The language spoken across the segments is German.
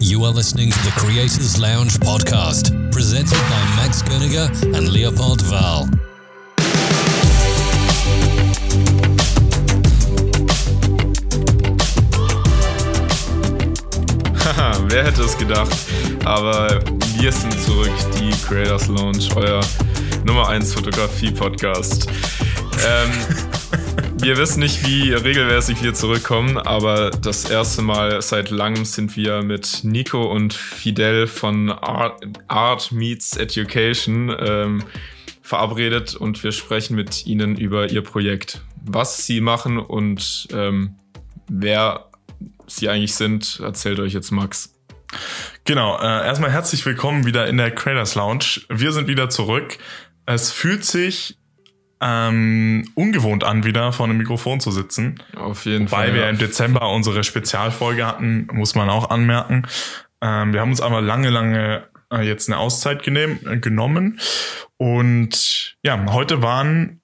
You are listening to the Creators Lounge podcast, presented by Max Koeniger and Leopold Wahl. Haha, wer hätte es gedacht? Aber wir sind zurück, die Creators Lounge, euer Nummer 1 Fotografie-Podcast. Ähm, wir wissen nicht, wie regelmäßig wir zurückkommen, aber das erste Mal seit langem sind wir mit Nico und Fidel von Art, Art Meets Education ähm, verabredet und wir sprechen mit ihnen über ihr Projekt, was sie machen und ähm, wer sie eigentlich sind, erzählt euch jetzt Max. Genau, äh, erstmal herzlich willkommen wieder in der Creators Lounge. Wir sind wieder zurück. Es fühlt sich ähm, ungewohnt an, wieder vor einem Mikrofon zu sitzen. Auf jeden Weil Fall. wir ja. im Dezember unsere Spezialfolge hatten, muss man auch anmerken. Ähm, wir haben uns aber lange, lange äh, jetzt eine Auszeit genehm, äh, genommen. Und ja, heute waren,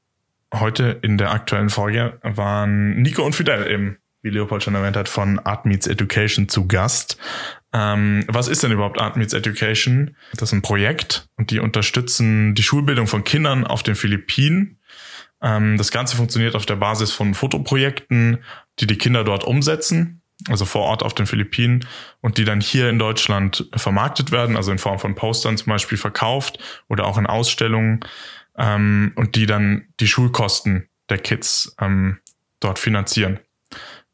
heute in der aktuellen Folge waren Nico und Fidel eben, wie Leopold schon erwähnt hat, von Art Meets Education zu Gast. Ähm, was ist denn überhaupt Art Meets Education? Das ist ein Projekt und die unterstützen die Schulbildung von Kindern auf den Philippinen. Ähm, das Ganze funktioniert auf der Basis von Fotoprojekten, die die Kinder dort umsetzen, also vor Ort auf den Philippinen und die dann hier in Deutschland vermarktet werden, also in Form von Postern zum Beispiel verkauft oder auch in Ausstellungen ähm, und die dann die Schulkosten der Kids ähm, dort finanzieren.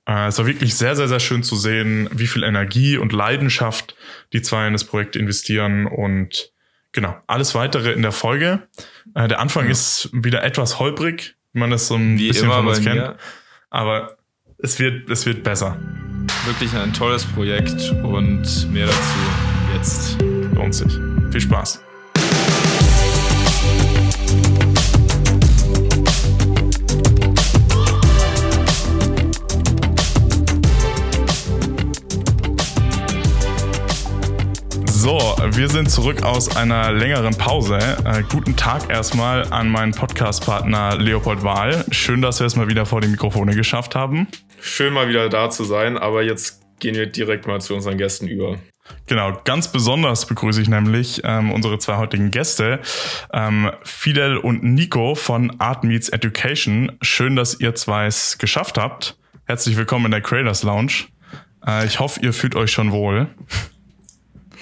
Äh, es war wirklich sehr, sehr, sehr schön zu sehen, wie viel Energie und Leidenschaft die zwei in das Projekt investieren und genau, alles weitere in der Folge. Äh, der Anfang Ja. ist wieder etwas holprig, wie man das so ein Wie bisschen von uns kennt. mir. Aber es wird, es wird besser. Wirklich ein tolles Projekt und mehr dazu jetzt. Lohnt sich. Viel Spaß. So, wir sind zurück aus einer längeren Pause. Äh, guten Tag erstmal an meinen Podcast-Partner Leopold Wahl. Schön, dass wir es mal wieder vor die Mikrofone geschafft haben. Schön mal wieder da zu sein, aber jetzt gehen wir direkt mal zu unseren Gästen über. Genau, ganz besonders begrüße ich nämlich ähm, unsere zwei heutigen Gäste, ähm, Fidel und Nico von Art Meets Education. Schön, dass ihr zwei es geschafft habt. Herzlich willkommen in der Creators Lounge. Äh, ich hoffe, ihr fühlt euch schon wohl.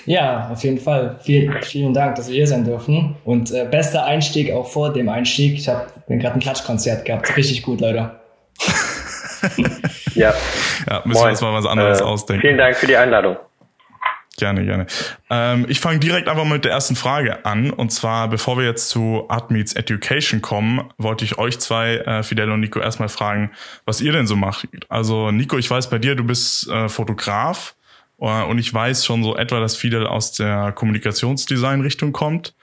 Ja, auf jeden Fall. Vielen, vielen Dank, dass wir hier sein dürfen. Und äh, bester Einstieg auch vor dem Einstieg. Ich habe gerade ein Klatschkonzert gehabt. Richtig gut, Leute. Ja, Ja, müssen wir uns mal was anderes Äh, ausdenken. Vielen Dank für die Einladung. Gerne, gerne. Ähm, ich fange direkt einfach mal mit der ersten Frage an. Und zwar, bevor wir jetzt zu Art Meets Education kommen, wollte ich euch zwei, äh, Fidel und Nico, erstmal fragen, was ihr denn so macht. Also, Nico, ich weiß bei dir, du bist äh, Fotograf. Äh, und ich weiß schon so etwa, dass Fidel aus der Kommunikationsdesign-Richtung kommt.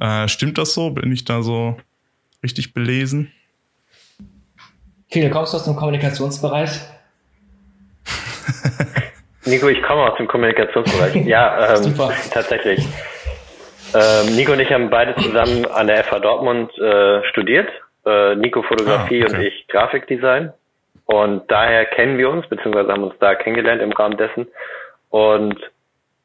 Äh, stimmt das so? Bin ich da so richtig belesen? Viele, kommst du aus dem Kommunikationsbereich? Nico, ich komme aus dem Kommunikationsbereich. ja, ähm, Super. tatsächlich. Ähm, Nico und ich haben beide zusammen an der FH Dortmund äh, studiert. Äh, Nico Fotografie Ah, okay. und ich Grafikdesign. Und daher kennen wir uns, beziehungsweise haben uns da kennengelernt im Rahmen dessen. Und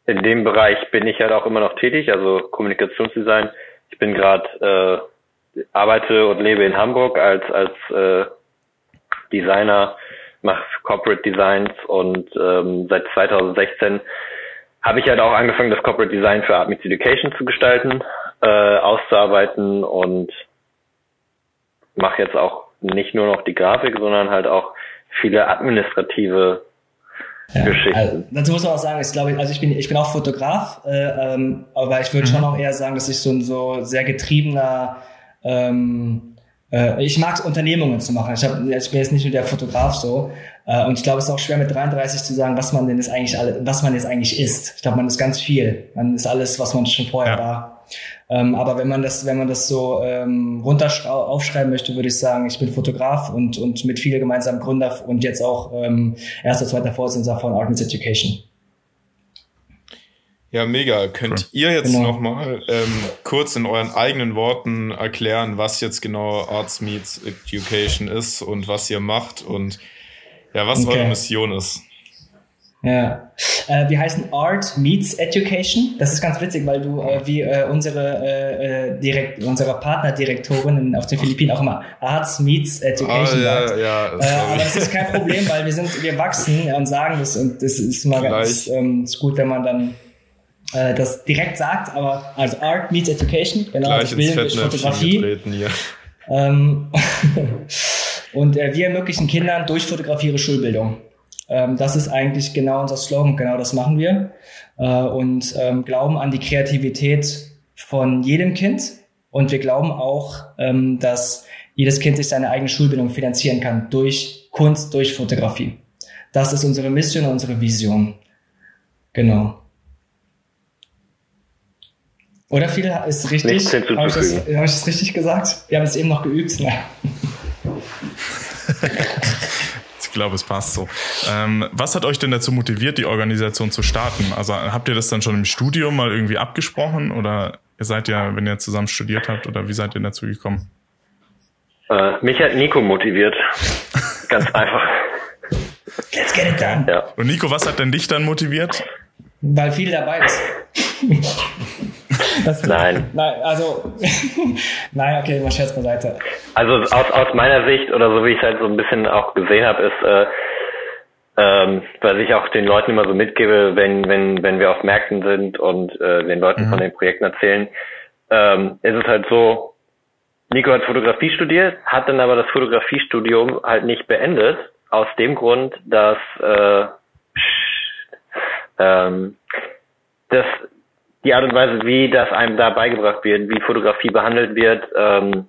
in dem Bereich bin ich halt auch immer noch tätig, also Kommunikationsdesign. Ich bin gerade, äh, arbeite und lebe in Hamburg als, als äh, Designer, mache Corporate Designs und ähm, seit 2016 habe ich halt auch angefangen, das Corporate Design für Art Meets Education zu gestalten, äh, auszuarbeiten und mache jetzt auch nicht nur noch die Grafik, sondern halt auch viele administrative Geschichten. Also, dazu muss man auch sagen, ich glaube, also ich bin, ich bin auch Fotograf, äh, ähm, aber ich würde schon auch eher sagen, dass ich so ein so sehr getriebener, ähm, äh, ich mag es, Unternehmungen zu machen. Ich, hab, also ich bin jetzt nicht nur der Fotograf so. Äh, und ich glaube, es ist auch schwer mit 33 zu sagen, was man denn jetzt eigentlich alle, was man jetzt eigentlich ist. Ich glaube, man ist ganz viel. Man ist alles, was man schon vorher Ja. war. Ähm, aber wenn man das, wenn man das so ähm, runter aufschreiben möchte, würde ich sagen, ich bin Fotograf und, und mit vielen gemeinsamen Gründer und jetzt auch ähm, erster, zweiter Vorsitzender von Art Meets Education. Ja, mega. Könnt ihr jetzt Genau. nochmal ähm, kurz in euren eigenen Worten erklären, was jetzt genau Arts Meets Education ist und was ihr macht und ja, was Okay. eure Mission ist? Ja. Äh, wir heißen Art Meets Education. Das ist ganz witzig, weil du äh, wie äh, unsere äh, äh direkt unsere Partnerdirektorin auf den Philippinen auch immer Arts Meets Education ah, ja, sagt. Ja, äh, aber das ist kein Problem, weil wir sind wir wachsen und sagen das und das ist mal ganz ähm, ist gut, wenn man dann äh, das direkt sagt. Aber also Art Meets Education, genau. Gleich das Bild ist Fotografie. Ähm, und äh, wir ermöglichen Kindern durch Fotografie ihre Schulbildung. Ähm, das ist eigentlich genau unser Slogan, genau das machen wir. Äh, und ähm, glauben an die Kreativität von jedem Kind. Und wir glauben auch, ähm, dass jedes Kind sich seine eigene Schulbildung finanzieren kann durch Kunst, durch Fotografie. Das ist unsere Mission, unsere Vision. Genau. Oder viel ist richtig? Habe ich, das, hab ich das richtig gesagt? Wir haben es eben noch geübt. Glaube, es passt so. Ähm, was hat euch denn dazu motiviert, die Organisation zu starten? Also habt ihr das dann schon im Studium mal irgendwie abgesprochen oder ihr seid ja, wenn ihr zusammen studiert habt oder wie seid ihr dazu gekommen? Äh, mich hat Nico motiviert. Ganz einfach. Let's get it done. Ja. Und Nico, was hat denn dich dann motiviert? Weil viel dabei ist. Das, nein. Nein, also, nein, okay, mal Scherz beiseite. Also aus, aus meiner Sicht oder so wie ich es halt so ein bisschen auch gesehen habe, ist, äh, ähm, was ich auch den Leuten immer so mitgebe, wenn, wenn, wenn wir auf Märkten sind und äh, den Leuten mhm. von den Projekten erzählen, ähm, ist es halt so, Nico hat Fotografie studiert, hat dann aber das Fotografiestudium halt nicht beendet, aus dem Grund, dass äh, ähm, das die Art und Weise, wie das einem da beigebracht wird, wie Fotografie behandelt wird, ähm,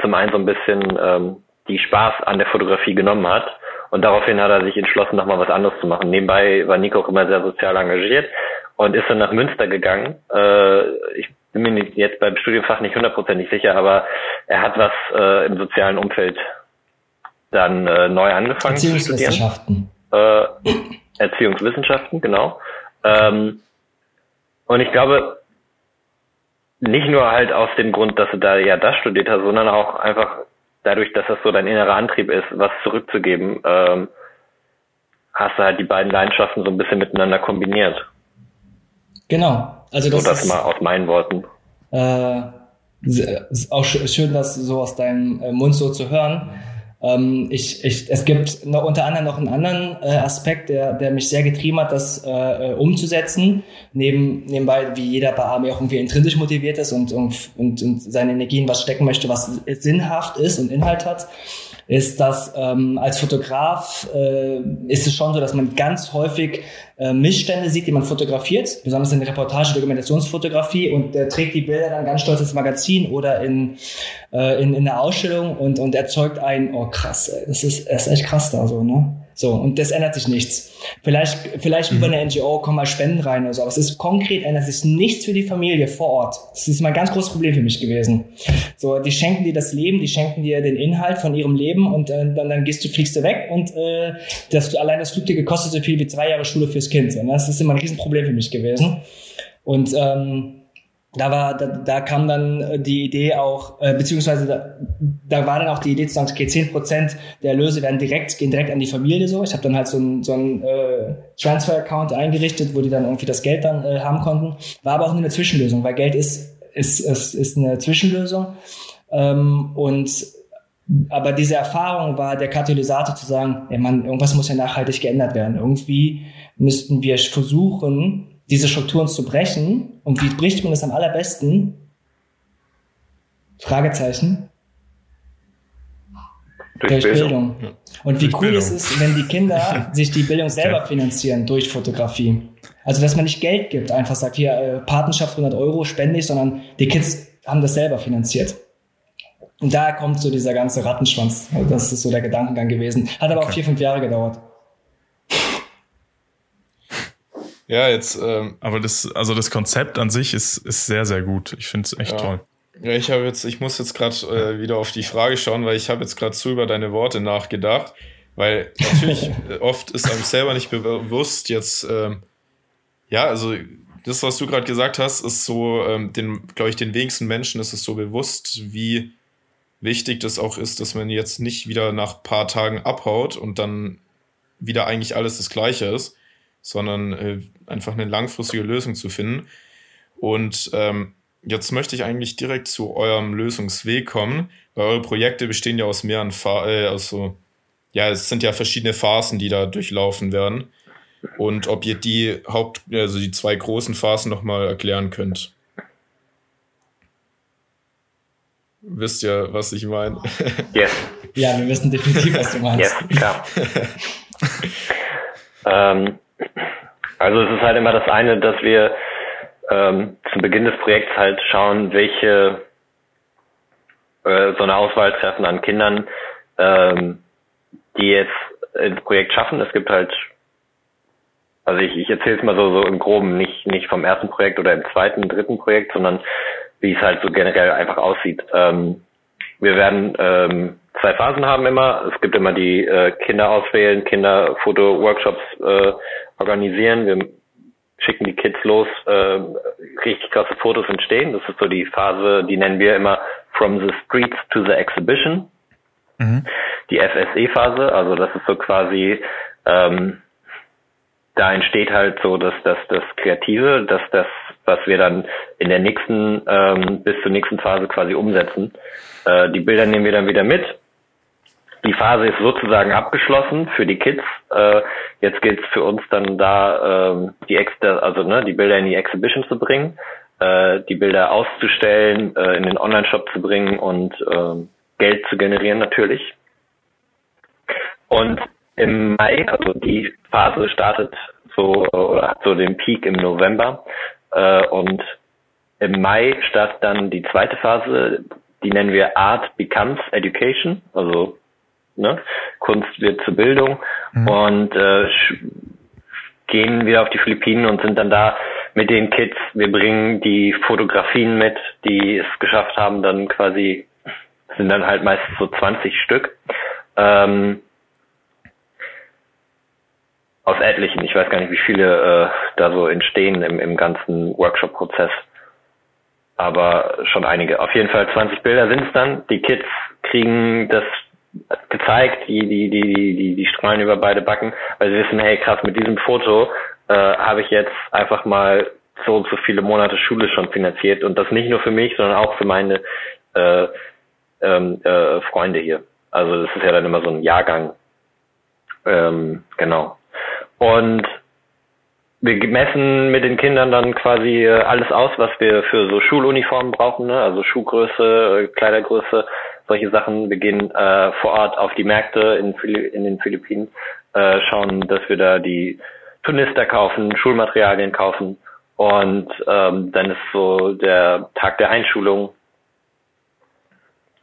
zum einen so ein bisschen ähm, die Spaß an der Fotografie genommen hat. Und daraufhin hat er sich entschlossen, nochmal was anderes zu machen. Nebenbei war Nico auch immer sehr sozial engagiert und ist dann nach Münster gegangen. Äh, ich bin mir jetzt beim Studienfach nicht hundertprozentig sicher, aber er hat was äh, im sozialen Umfeld dann äh, neu angefangen zu studieren. Erziehungswissenschaften. Äh, Erziehungswissenschaften, genau. Ähm, und ich glaube, nicht nur halt aus dem Grund, dass du da ja das studiert hast, sondern auch einfach dadurch, dass das so dein innerer Antrieb ist, was zurückzugeben, ähm, hast du halt die beiden Leidenschaften so ein bisschen miteinander kombiniert. Genau. Also das, so, das ist mal aus meinen Worten. Äh, ist auch schön, das so aus deinem äh, Mund so zu hören. Ähm, ich, ich, es gibt noch, unter anderem noch einen anderen äh, Aspekt, der, der mich sehr getrieben hat, das äh, äh umzusetzen. Neben, nebenbei, wie jeder bei Army auch irgendwie intrinsisch motiviert ist und, und, und, und seine Energien was stecken möchte, was sinnhaft ist und Inhalt hat ist, dass ähm, als Fotograf äh, ist es schon so, dass man ganz häufig äh, Missstände sieht, die man fotografiert, besonders in der Reportage, Dokumentationsfotografie und der trägt die Bilder dann ganz stolz ins Magazin oder in, äh, in, in der Ausstellung und, und erzeugt ein, oh krass, ey, das ist, das ist echt krass da so, ne? So, und das ändert sich nichts. Vielleicht, vielleicht mhm. über eine NGO kommen mal Spenden rein oder so, aber es ist konkret ändert sich nichts für die Familie vor Ort. Das ist mal ein ganz großes Problem für mich gewesen. So, die schenken dir das Leben, die schenken dir den Inhalt von ihrem Leben und äh, dann, dann gehst du, fliegst du weg und äh, das, allein das Flugticket kostet so viel wie zwei Jahre Schule fürs Kind. Und das ist immer ein Riesenproblem für mich gewesen. Und ähm, da war, da, da kam dann äh, die Idee auch, äh, beziehungsweise da, da war dann auch die Idee zu sagen, okay, zehn Prozent der Erlöse werden direkt, gehen direkt an die Familie so. Ich habe dann halt so ein, so ein äh, Transfer-Account eingerichtet, wo die dann irgendwie das Geld dann äh, haben konnten. War aber auch nur eine Zwischenlösung, weil Geld ist, ist, ist, ist eine Zwischenlösung. Ähm, und aber diese Erfahrung war der Katalysator zu sagen, ja man, irgendwas muss ja nachhaltig geändert werden. Irgendwie müssten wir versuchen, diese Strukturen zu brechen. Und wie bricht man das am allerbesten? Fragezeichen. Durch, durch Bildung. Bildung. Und wie durch cool Bildung. ist es, wenn die Kinder sich die Bildung selber finanzieren durch Fotografie. Also, dass man nicht Geld gibt, einfach sagt, hier, äh, Patenschaft 100 Euro spende ich, sondern die Kids haben das selber finanziert. Und da kommt so dieser ganze Rattenschwanz. Das ist so der Gedankengang gewesen. Hat aber okay. auch vier, fünf Jahre gedauert. Ja, jetzt. Ähm, Aber das, also das Konzept an sich ist, ist sehr, sehr gut. Ich finde es echt ja. toll. Ja, ich habe jetzt, ich muss jetzt gerade äh, wieder auf die Frage schauen, weil ich habe jetzt gerade zu über deine Worte nachgedacht. Weil natürlich äh, oft ist einem selber nicht bewusst jetzt, ähm, ja, also das, was du gerade gesagt hast, ist so, ähm, den, glaube ich, den wenigsten Menschen ist es so bewusst, wie wichtig das auch ist, dass man jetzt nicht wieder nach ein paar Tagen abhaut und dann wieder eigentlich alles das Gleiche ist, sondern äh, einfach eine langfristige Lösung zu finden. Und ähm, jetzt möchte ich eigentlich direkt zu eurem Lösungsweg kommen, weil eure Projekte bestehen ja aus mehreren, Fa äh, aus so, ja, es sind ja verschiedene Phasen, die da durchlaufen werden. Und ob ihr die Haupt, also die zwei großen Phasen nochmal erklären könnt. Wisst ihr, was ich meine? Yes. Ja, wir wissen definitiv, was du meinst. Yes, klar. ähm, also es ist halt immer das eine, dass wir ähm, zu Beginn des Projekts halt schauen, welche äh, so eine Auswahl treffen an Kindern, ähm, die jetzt ins Projekt schaffen. Es gibt halt, also ich, ich erzähle es mal so, so im Groben, nicht, nicht vom ersten Projekt oder im zweiten, dritten Projekt, sondern wie es halt so generell einfach aussieht. Ähm, wir werden ähm, zwei Phasen haben immer. Es gibt immer die äh, Kinder auswählen, Kinderfoto-Workshops äh, organisieren. Wir schicken die Kids los, äh, richtig krasse Fotos entstehen. Das ist so die Phase, die nennen wir immer From the Streets to the Exhibition. Mhm. Die FSE-Phase, also das ist so quasi, ähm, da entsteht halt so dass das, das Kreative, dass das, was wir dann in der nächsten, ähm, bis zur nächsten Phase quasi umsetzen. Äh, die Bilder nehmen wir dann wieder mit die Phase ist sozusagen abgeschlossen für die Kids. Äh, jetzt gilt es für uns dann da, ähm, die Extra, also ne, die Bilder in die Exhibition zu bringen, äh, die Bilder auszustellen, äh, in den Online-Shop zu bringen und äh, Geld zu generieren natürlich. Und im Mai, also die Phase startet so oder hat so den Peak im November äh, und im Mai startet dann die zweite Phase, die nennen wir Art Becomes Education, also ne? Kunst wird zur Bildung mhm. und äh, gehen wir auf die Philippinen und sind dann da mit den Kids. Wir bringen die Fotografien mit, die es geschafft haben, dann quasi sind dann halt meistens so 20 Stück. Ähm, aus etlichen, ich weiß gar nicht, wie viele äh, da so entstehen im, im ganzen Workshop-Prozess. Aber schon einige. Auf jeden Fall 20 Bilder sind es dann. Die Kids kriegen das gezeigt, die, die, die, die, die strahlen über beide Backen, weil sie wissen, hey krass, mit diesem Foto äh, habe ich jetzt einfach mal so und so viele Monate Schule schon finanziert und das nicht nur für mich, sondern auch für meine äh, ähm, äh, Freunde hier. Also das ist ja dann immer so ein Jahrgang. Ähm, genau. Und wir messen mit den Kindern dann quasi äh, alles aus, was wir für so Schuluniformen brauchen, ne? also Schuhgröße, Kleidergröße, solche Sachen. Wir gehen äh, vor Ort auf die Märkte in, in den Philippinen, äh, schauen, dass wir da die Turnister kaufen, Schulmaterialien kaufen und ähm, dann ist so der Tag der Einschulung.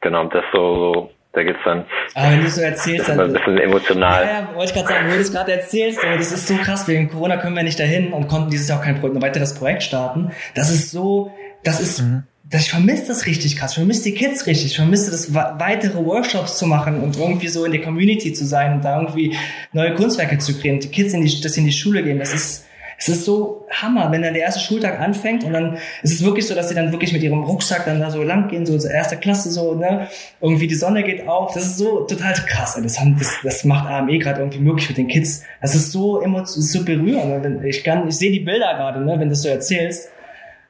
Genau, das so, da geht's dann. Aber wenn du so erzählst, dann. Ein bisschen emotional. Ja, ja wollte ich gerade sagen, wo du es gerade erzählst, aber das ist so krass, wegen Corona können wir nicht dahin und konnten dieses Jahr auch kein ein weiteres Projekt starten. Das ist so, das ist mhm dass ich vermisse das richtig krass, ich vermisse die Kids richtig, ich vermisse das weitere Workshops zu machen und irgendwie so in der Community zu sein und da irgendwie neue Kunstwerke zu kreieren, die Kids in die, dass sie in die Schule gehen, das ist, es ist so Hammer, wenn dann der erste Schultag anfängt und dann ist es wirklich so, dass sie dann wirklich mit ihrem Rucksack dann da so lang gehen, so zur erste Klasse so, ne, irgendwie die Sonne geht auf, das ist so total krass, das, haben, das, das macht AME gerade irgendwie möglich mit den Kids, das ist so emotional, so berührend, ich kann, ich sehe die Bilder gerade, ne, wenn du das so erzählst,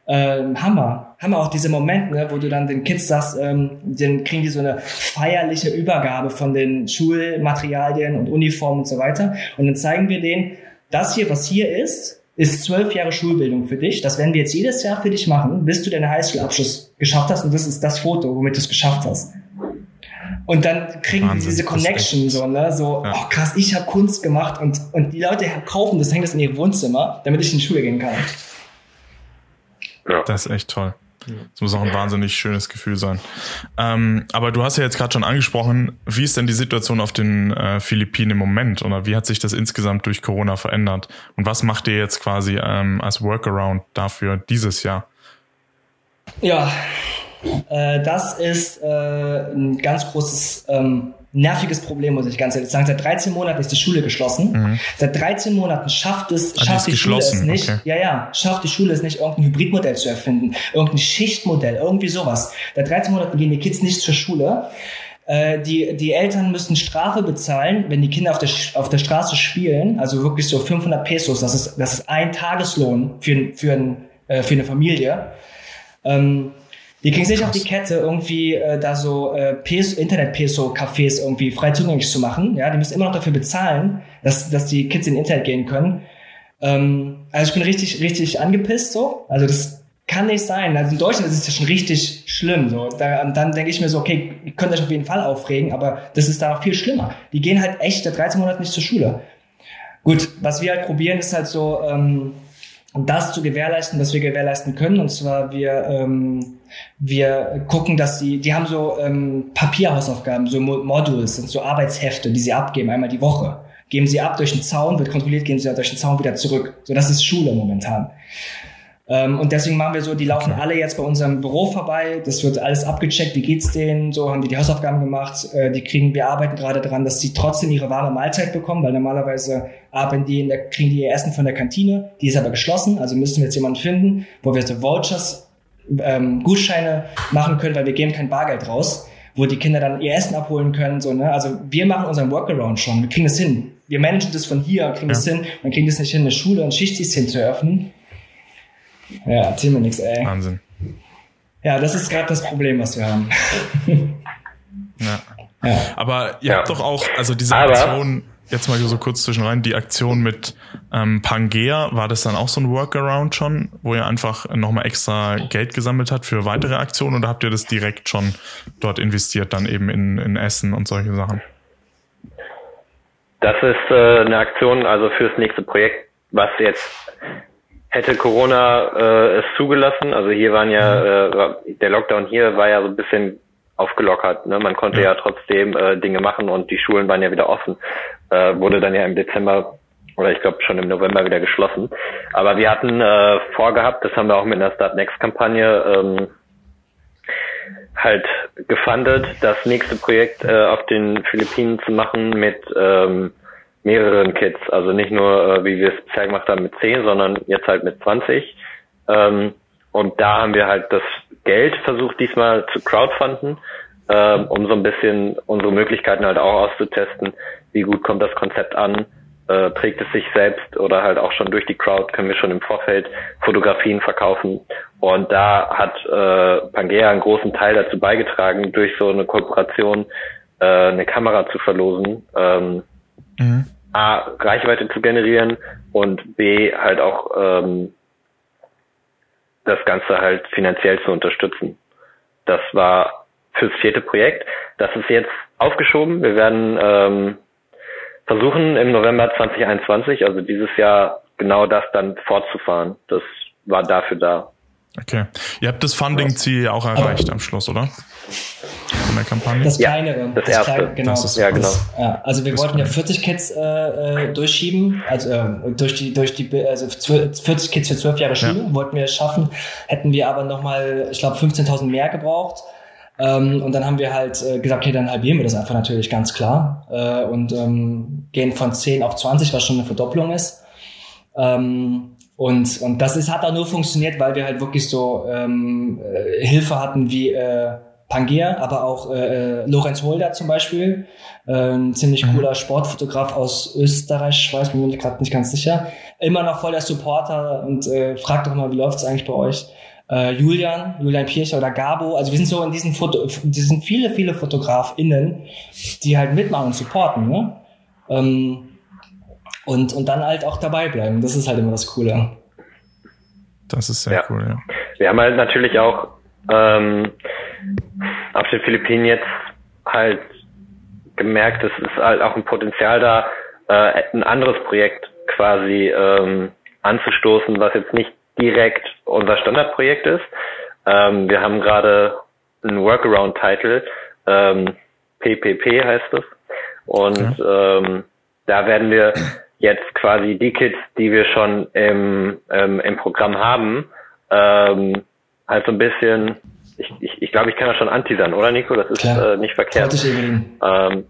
ähm, Hammer. Hammer auch diese Momente, ne, wo du dann den Kids sagst, ähm, dann kriegen die so eine feierliche Übergabe von den Schulmaterialien und Uniformen und so weiter. Und dann zeigen wir denen, das hier, was hier ist, ist zwölf Jahre Schulbildung für dich. Das werden wir jetzt jedes Jahr für dich machen, bis du deinen Highschool-Abschluss geschafft hast. Und das ist das Foto, womit du es geschafft hast. Und dann kriegen Wahnsinn, die diese Connection so, ne, so, ja. oh krass, ich habe Kunst gemacht und, und die Leute kaufen das, hängen das in ihr Wohnzimmer, damit ich in die Schule gehen kann. Ja. Das ist echt toll. Das muss auch ein wahnsinnig schönes Gefühl sein. Ähm, aber du hast ja jetzt gerade schon angesprochen, wie ist denn die Situation auf den äh, Philippinen im Moment oder wie hat sich das insgesamt durch Corona verändert? Und was macht ihr jetzt quasi ähm, als Workaround dafür dieses Jahr? Ja, äh, das ist äh, ein ganz großes ähm, nerviges Problem, muss ich ganz ehrlich sagen. Seit 13 Monaten ist die Schule geschlossen. Mhm. Seit 13 Monaten schafft es, ah, schafft die Schule es nicht, okay. ja, ja, schafft die Schule es nicht, irgendein Hybridmodell zu erfinden, irgendein Schichtmodell, irgendwie sowas. Seit 13 Monaten gehen die Kids nicht zur Schule. äh, die, die Eltern müssen Strafe bezahlen, wenn die Kinder auf der, auf der Straße spielen, also wirklich so 500 Pesos, das ist, das ist ein Tageslohn für, für, ein, äh, für eine Familie. Ähm, die kriegen sich auf die Kette, irgendwie äh, da so äh, Internet-Peso-Cafés irgendwie frei zugänglich zu machen. Ja, die müssen immer noch dafür bezahlen, dass, dass die Kids in Internet gehen können. Ähm, also ich bin richtig, richtig angepisst so. Also das kann nicht sein. Also in Deutschland ist es ja schon richtig schlimm. So. Da, und dann denke ich mir so, okay, ihr könnt euch auf jeden Fall aufregen, aber das ist da noch viel schlimmer. Die gehen halt echt seit 13 Monaten nicht zur Schule. Gut, was wir halt probieren, ist halt so, ähm, das zu gewährleisten, was wir gewährleisten können. Und zwar wir ähm, wir gucken, dass die, die haben so ähm, Papierhausaufgaben, so Modules, sind so Arbeitshefte, die sie abgeben, einmal die Woche. Geben sie ab durch den Zaun, wird kontrolliert, gehen sie durch den Zaun wieder zurück. So, das ist Schule momentan. Ähm, und deswegen machen wir so, die laufen okay. alle jetzt bei unserem Büro vorbei. Das wird alles abgecheckt. Wie geht's denen? So haben die die Hausaufgaben gemacht. Äh, die kriegen, wir arbeiten gerade daran, dass sie trotzdem ihre warme Mahlzeit bekommen, weil normalerweise arbeiten die in der, kriegen die ihr Essen von der Kantine. Die ist aber geschlossen. Also müssen wir jetzt jemanden finden, wo wir so Vouchers ähm, Gutscheine machen können, weil wir geben kein Bargeld raus, wo die Kinder dann ihr Essen abholen können. So, ne? Also wir machen unseren Workaround schon, wir kriegen das hin. Wir managen das von hier, kriegen ja. das hin, man kriegt das nicht hin, eine Schule und Schichtsystem zu eröffnen. Ja, erzähl mir nichts, ey. Wahnsinn. Ja, das ist gerade das Problem, was wir haben. ja. ja. Aber ihr ja. habt doch auch, also diese Aktion, jetzt mal so kurz zwischen rein, die Aktion mit ähm, Pangea, war das dann auch so ein Workaround schon, wo ihr einfach nochmal extra Geld gesammelt habt für weitere Aktionen oder habt ihr das direkt schon dort investiert, dann eben in, in Essen und solche Sachen? Das ist äh, eine Aktion also fürs nächste Projekt, was jetzt hätte Corona äh, es zugelassen. Also hier waren ja, mhm. äh, der Lockdown hier war ja so ein bisschen aufgelockert. Ne? Man konnte ja, ja trotzdem äh, Dinge machen und die Schulen waren ja wieder offen. Äh, wurde dann ja im Dezember oder ich glaube schon im November wieder geschlossen. Aber wir hatten äh, vorgehabt, das haben wir auch mit einer Start Next Kampagne ähm, halt gefundet, das nächste Projekt äh, auf den Philippinen zu machen mit ähm, mehreren Kids. Also nicht nur, äh, wie wir es bisher gemacht haben, mit 10, sondern jetzt halt mit 20. Ähm, und da haben wir halt das Geld versucht diesmal zu crowdfunden, ähm, um so ein bisschen unsere Möglichkeiten halt auch auszutesten. Wie gut kommt das Konzept an? Äh, trägt es sich selbst oder halt auch schon durch die Crowd können wir schon im Vorfeld Fotografien verkaufen. Und da hat äh, Pangea einen großen Teil dazu beigetragen, durch so eine Kooperation äh, eine Kamera zu verlosen. Ähm, mhm. A, Reichweite zu generieren und B, halt auch ähm, das Ganze halt finanziell zu unterstützen. Das war fürs vierte Projekt. Das ist jetzt aufgeschoben. Wir werden ähm, versuchen im November 2021, also dieses Jahr, genau das dann fortzufahren. Das war dafür da. Okay. Ihr habt das Funding-Ziel ja auch erreicht Aber am Schluss, oder? Von der Kampagne? Das kleinere. Das, das erste. Kleine, genau. Das ist, ja, genau. Ja, also wir das wollten ja 40 Kids äh, äh, durchschieben, also äh, durch die, durch die, also 40 Kids für 12 Jahre Schule ja. wollten wir es schaffen. Hätten wir aber nochmal, ich glaube, 15.000 mehr gebraucht. Ähm, und dann haben wir halt äh, gesagt, okay, dann halbieren wir das einfach natürlich ganz klar äh, und ähm, gehen von 10 auf 20, was schon eine Verdopplung ist. Ähm, und, und das ist, hat auch nur funktioniert, weil wir halt wirklich so ähm, äh, Hilfe hatten wie äh, Pangea, aber auch äh, äh Lorenz Holder zum Beispiel, äh, ein ziemlich mhm. cooler Sportfotograf aus Österreich, ich weiß, bin mir gerade nicht ganz sicher. Immer noch voll der Supporter und äh, fragt doch mal, wie läuft's eigentlich bei euch? Äh, Julian, Julian Pircher oder Gabo, also wir sind so in diesen Foto, die sind viele, viele FotografInnen, die halt mitmachen und supporten, ne? Ähm, und, und dann halt auch dabei bleiben. Das ist halt immer das Coole. Das ist sehr ja. cool, ja. Wir haben halt natürlich auch ähm, auf den Philippinen jetzt halt gemerkt, es ist halt auch ein Potenzial da, äh, ein anderes Projekt quasi ähm, anzustoßen, was jetzt nicht direkt unser Standardprojekt ist. Ähm, wir haben gerade einen Workaround-Title, ähm, PPP heißt es. Und okay. ähm, da werden wir jetzt quasi die Kids, die wir schon im, ähm, im Programm haben, ähm, halt so ein bisschen, ich, ich, ich glaube, ich kann das schon anteasern, oder Nico? Das ist äh, nicht verkehrt. Ähm,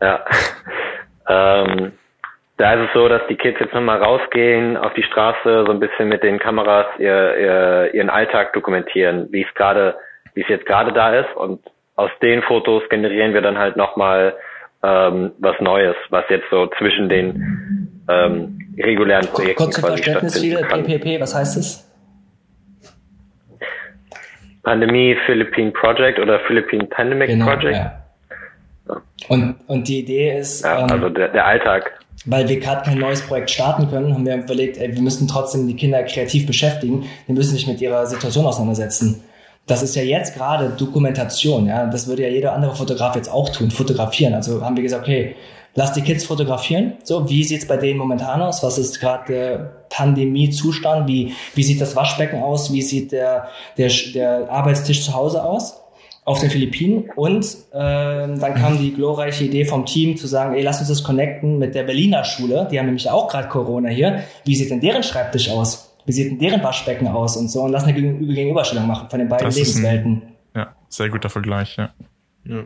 ja. ähm, da ist es so, dass die Kids jetzt nochmal rausgehen auf die Straße, so ein bisschen mit den Kameras ihr, ihr, ihren Alltag dokumentieren, wie es gerade, wie es jetzt gerade da ist und aus den Fotos generieren wir dann halt nochmal ähm, was Neues, was jetzt so zwischen den ähm, regulären Projekten Kurz zum Verständnis, PPP, was heißt es? Pandemie Philippine Project oder Philippine Pandemic genau, Project. Ja. Und, und die Idee ist. Ja, ähm, also der, der Alltag. Weil wir gerade kein neues Projekt starten können, haben wir überlegt, ey, wir müssen trotzdem die Kinder kreativ beschäftigen. Die müssen sich mit ihrer Situation auseinandersetzen. Das ist ja jetzt gerade Dokumentation, ja. Das würde ja jeder andere Fotograf jetzt auch tun, fotografieren. Also haben wir gesagt, okay, lass die Kids fotografieren. So, wie sieht's bei denen momentan aus? Was ist gerade der Pandemiezustand? Wie, wie sieht das Waschbecken aus? Wie sieht der, der, der Arbeitstisch zu Hause aus? Auf den Philippinen und äh, dann kam die glorreiche Idee vom Team zu sagen, ey, lass uns das connecten mit der Berliner Schule, die haben nämlich auch gerade Corona hier. Wie sieht denn deren Schreibtisch aus? Wie sieht denn deren Waschbecken aus und so und lass eine Gegenüberstellung machen von den beiden das Lebenswelten. Ein, ja, sehr guter Vergleich, ja. ja.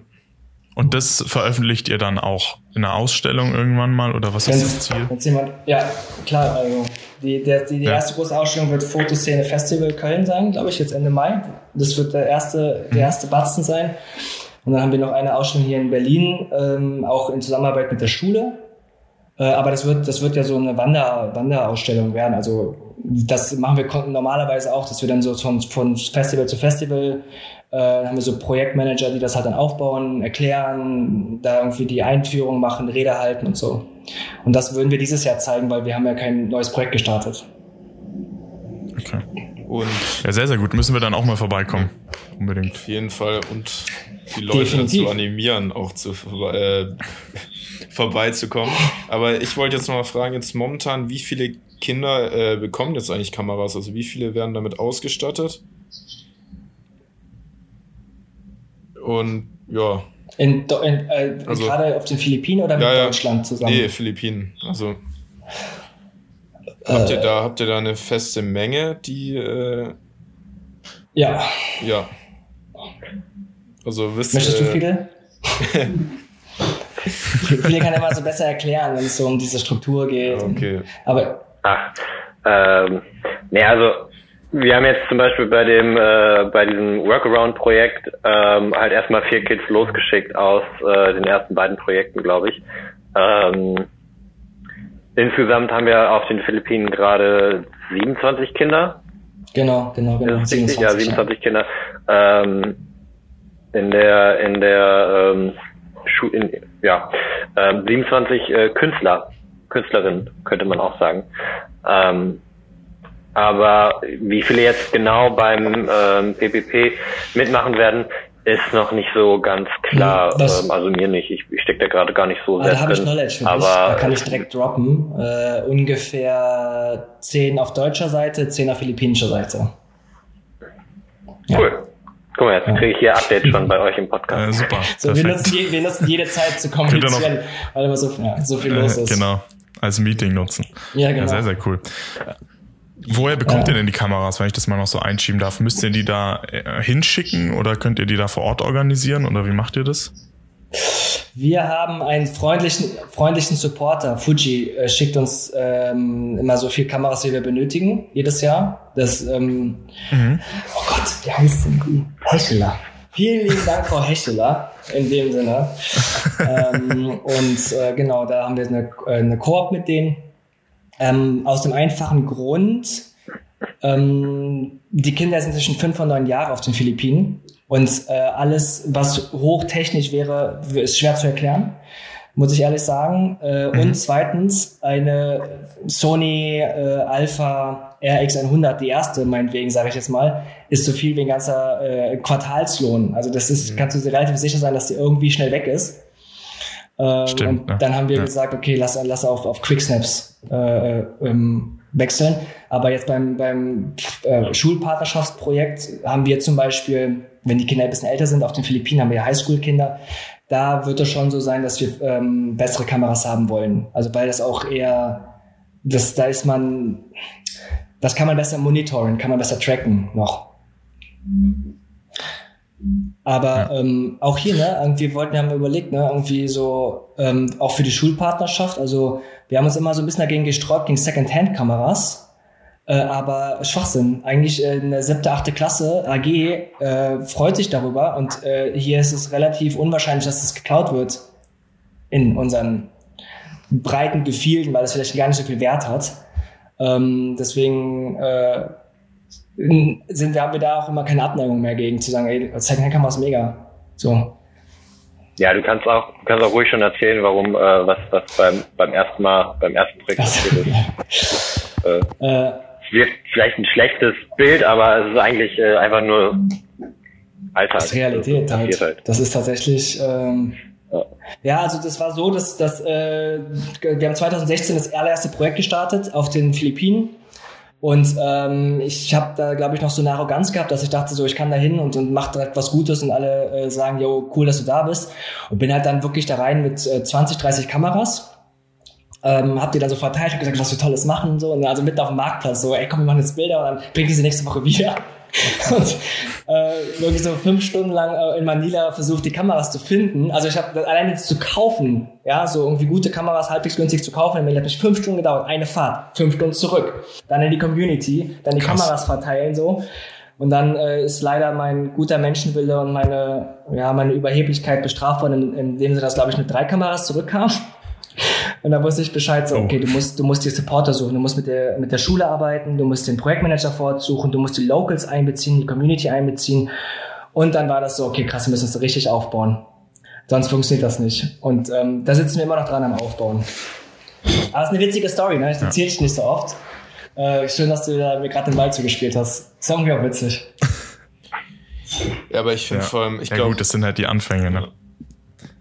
Und das veröffentlicht ihr dann auch in einer Ausstellung irgendwann mal oder was ist das Ziel? Jemand, ja, klar, also die, der, die, die ja. erste große Ausstellung wird Fotoszene Festival Köln sein, glaube ich, jetzt Ende Mai. Das wird der erste, der mhm. erste Batzen sein. Und dann haben wir noch eine Ausstellung hier in Berlin, ähm, auch in Zusammenarbeit mit der Schule. Äh, aber das wird, das wird ja so eine Wander, Wanderausstellung werden. Also das machen wir normalerweise auch, dass wir dann so von, von Festival zu Festival äh, haben wir so Projektmanager, die das halt dann aufbauen, erklären, da irgendwie die Einführung machen, Rede halten und so. Und das würden wir dieses Jahr zeigen, weil wir haben ja kein neues Projekt gestartet. Okay. Und ja, sehr, sehr gut. Müssen wir dann auch mal vorbeikommen. Unbedingt. Auf jeden Fall. Und die Leute Definitiv. dazu animieren, auch zu, äh, vorbeizukommen. Aber ich wollte jetzt noch mal fragen, jetzt momentan, wie viele Kinder äh, bekommen jetzt eigentlich Kameras? Also wie viele werden damit ausgestattet? Und ja. In, in, äh, also, gerade auf den Philippinen oder mit ja, Deutschland zusammen? Nee, Philippinen. Also habt, ihr da, habt ihr da eine feste Menge, die äh, Ja. Ja. Also wisst Möchtest du viele? viele kann immer so besser erklären, wenn es so um diese Struktur geht. Okay. Aber. Ach, ähm, nee, also wir haben jetzt zum Beispiel bei dem äh, bei diesem Workaround-Projekt ähm, halt erstmal vier Kids losgeschickt aus äh, den ersten beiden Projekten, glaube ich. Ähm, insgesamt haben wir auf den Philippinen gerade 27 Kinder. Genau, genau, genau. 27, ja, 27 ja. Kinder. Ähm, in der in der ähm, Schu in, ja ähm, 27 äh, Künstler, Künstlerinnen könnte man auch sagen. Ähm, aber wie viele jetzt genau beim ähm, PPP mitmachen werden, ist noch nicht so ganz klar. Das, ähm, also mir nicht. Ich, ich stecke da gerade gar nicht so sehr da habe ich Knowledge für aber dich. Da kann ich direkt droppen. Äh, ungefähr 10 auf deutscher Seite, 10 auf philippinischer Seite. Ja. Cool. Guck mal, jetzt kriege ich hier Updates schon bei euch im Podcast. Äh, super. So, wir nutzen, je, wir nutzen, jede Zeit zu kommunizieren, weil immer so, ja, so viel los ist. Genau, als Meeting nutzen. Ja, genau. Ja, sehr, sehr cool. Woher bekommt ihr denn die Kameras, wenn ich das mal noch so einschieben darf? Müsst ihr die da äh, hinschicken oder könnt ihr die da vor Ort organisieren oder wie macht ihr das? Wir haben einen freundlichen, freundlichen Supporter. Fuji äh, schickt uns ähm, immer so viel Kameras, wie wir benötigen, jedes Jahr. Das, ähm, mhm. oh Gott, wie heißt denn die? Hecheler. Vielen lieben Dank, Frau Hecheler, in dem Sinne. ähm, und äh, genau, da haben wir eine, äh, eine Koop mit denen ähm, aus dem einfachen Grund, ähm, die Kinder sind zwischen fünf und neun Jahre auf den Philippinen und äh, alles, was hochtechnisch wäre, ist schwer zu erklären, muss ich ehrlich sagen. Äh, mhm. Und zweitens eine Sony äh, Alpha RX100, die erste, meinetwegen, sage ich jetzt mal, ist so viel wie ein ganzer äh, Quartalslohn. Also das ist, mhm. kannst du dir relativ sicher sein, dass die irgendwie schnell weg ist. Ähm, Stimmt, und ne? dann haben wir ja. gesagt, okay, lass, lass auf, auf Quicksnaps äh, ähm, wechseln. Aber jetzt beim, beim äh, Schulpartnerschaftsprojekt haben wir zum Beispiel, wenn die Kinder ein bisschen älter sind, auf den Philippinen haben wir Highschool-Kinder, da wird es schon so sein, dass wir ähm, bessere Kameras haben wollen. Also weil das auch eher, das, da ist man, das kann man besser monitoren, kann man besser tracken noch. Aber ja. ähm, auch hier, ne, irgendwie wollten, haben wir überlegt, ne, irgendwie so, ähm, auch für die Schulpartnerschaft, also wir haben uns immer so ein bisschen dagegen gesträubt, gegen Second-Hand-Kameras, Äh, aber Schwachsinn. Eigentlich äh, eine siebte, achte Klasse AG äh, freut sich darüber und äh, hier ist es relativ unwahrscheinlich, dass es geklaut wird in unseren breiten Gefilden, weil es vielleicht gar nicht so viel Wert hat. Ähm, deswegen äh, sind haben wir da auch immer keine Abneigung mehr gegen zu sagen, ey, Secondhand-Kamera ist mega. So. Ja, du kannst auch, du kannst auch ruhig schon erzählen, warum, äh, was, was beim, beim ersten Mal, beim ersten Projekt passiert ist. äh, äh, es wird vielleicht ein schlechtes Bild, aber es ist eigentlich äh, einfach nur Alltag. Das ist Realität halt. halt. Das ist tatsächlich, ähm, ja. ja, also das war so, dass, dass äh, wir haben 2016 das allererste Projekt gestartet auf den Philippinen und ähm, ich habe da, glaube ich, noch so eine Arroganz gehabt, dass ich dachte, so ich kann da hin und, und mach direkt was Gutes und alle äh, sagen, yo, cool, dass du da bist. Und bin halt dann wirklich da rein mit äh, 20, 30 Kameras. Ähm, hab die dann so verteilt, hab gesagt, was wir Tolles machen, so, und also mitten auf dem Marktplatz, so, ey, komm, wir machen jetzt Bilder und dann bringt diese nächste Woche wieder. und äh, wirklich so fünf Stunden lang äh, in Manila versucht, die Kameras zu finden. Also ich habe alleine zu kaufen, ja, so irgendwie gute Kameras halbwegs günstig zu kaufen. Mir hat mich fünf Stunden gedauert, eine Fahrt, fünf Stunden zurück, dann in die Community, dann die Krass. Kameras verteilen so. Und dann äh, ist leider mein guter Menschenwille und meine, ja, meine Überheblichkeit bestraft worden, indem sie das, glaube ich, mit drei Kameras zurückkam. Und da wusste ich Bescheid, so, oh. okay, du musst, du musst die Supporter suchen, du musst mit der, mit der Schule arbeiten, du musst den Projektmanager fortsuchen, du musst die Locals einbeziehen, die Community einbeziehen. Und dann war das so, okay, krass, wir müssen es richtig aufbauen. Sonst funktioniert das nicht. Und ähm, da sitzen wir immer noch dran am Aufbauen. Aber es ist eine witzige Story, ne? Ich erzähle ich nicht so oft. Äh, schön, dass du da mir gerade den Ball zugespielt hast. Ist irgendwie auch witzig. Ja, aber ich finde ja. vor allem, ich ja, glaube. gut, das sind halt die Anfänge, ne?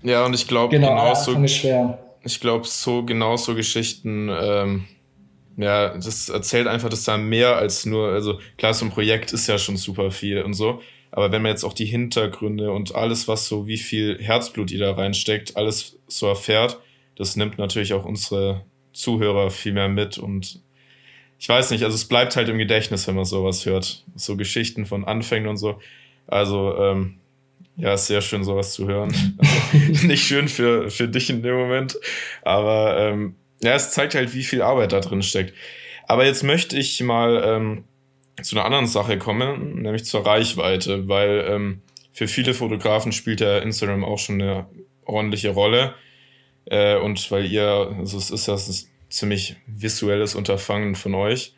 Ja, und ich glaube, genau, genauso. Anfang ist schwer ich glaube, so genau so Geschichten, ähm, ja, das erzählt einfach, dass da mehr als nur, also klar, so ein Projekt ist ja schon super viel und so, aber wenn man jetzt auch die Hintergründe und alles, was so, wie viel Herzblut ihr da reinsteckt, alles so erfährt, das nimmt natürlich auch unsere Zuhörer viel mehr mit und ich weiß nicht, also es bleibt halt im Gedächtnis, wenn man sowas hört. So Geschichten von Anfängen und so. Also, ähm, ja, ist sehr schön, sowas zu hören. Also, nicht schön für, für dich in dem Moment, aber ähm, ja, es zeigt halt, wie viel Arbeit da drin steckt. Aber jetzt möchte ich mal ähm, zu einer anderen Sache kommen, nämlich zur Reichweite, weil ähm, für viele Fotografen spielt ja Instagram auch schon eine ordentliche Rolle. Äh, und weil ihr, also es ist ja ein ziemlich visuelles Unterfangen von euch.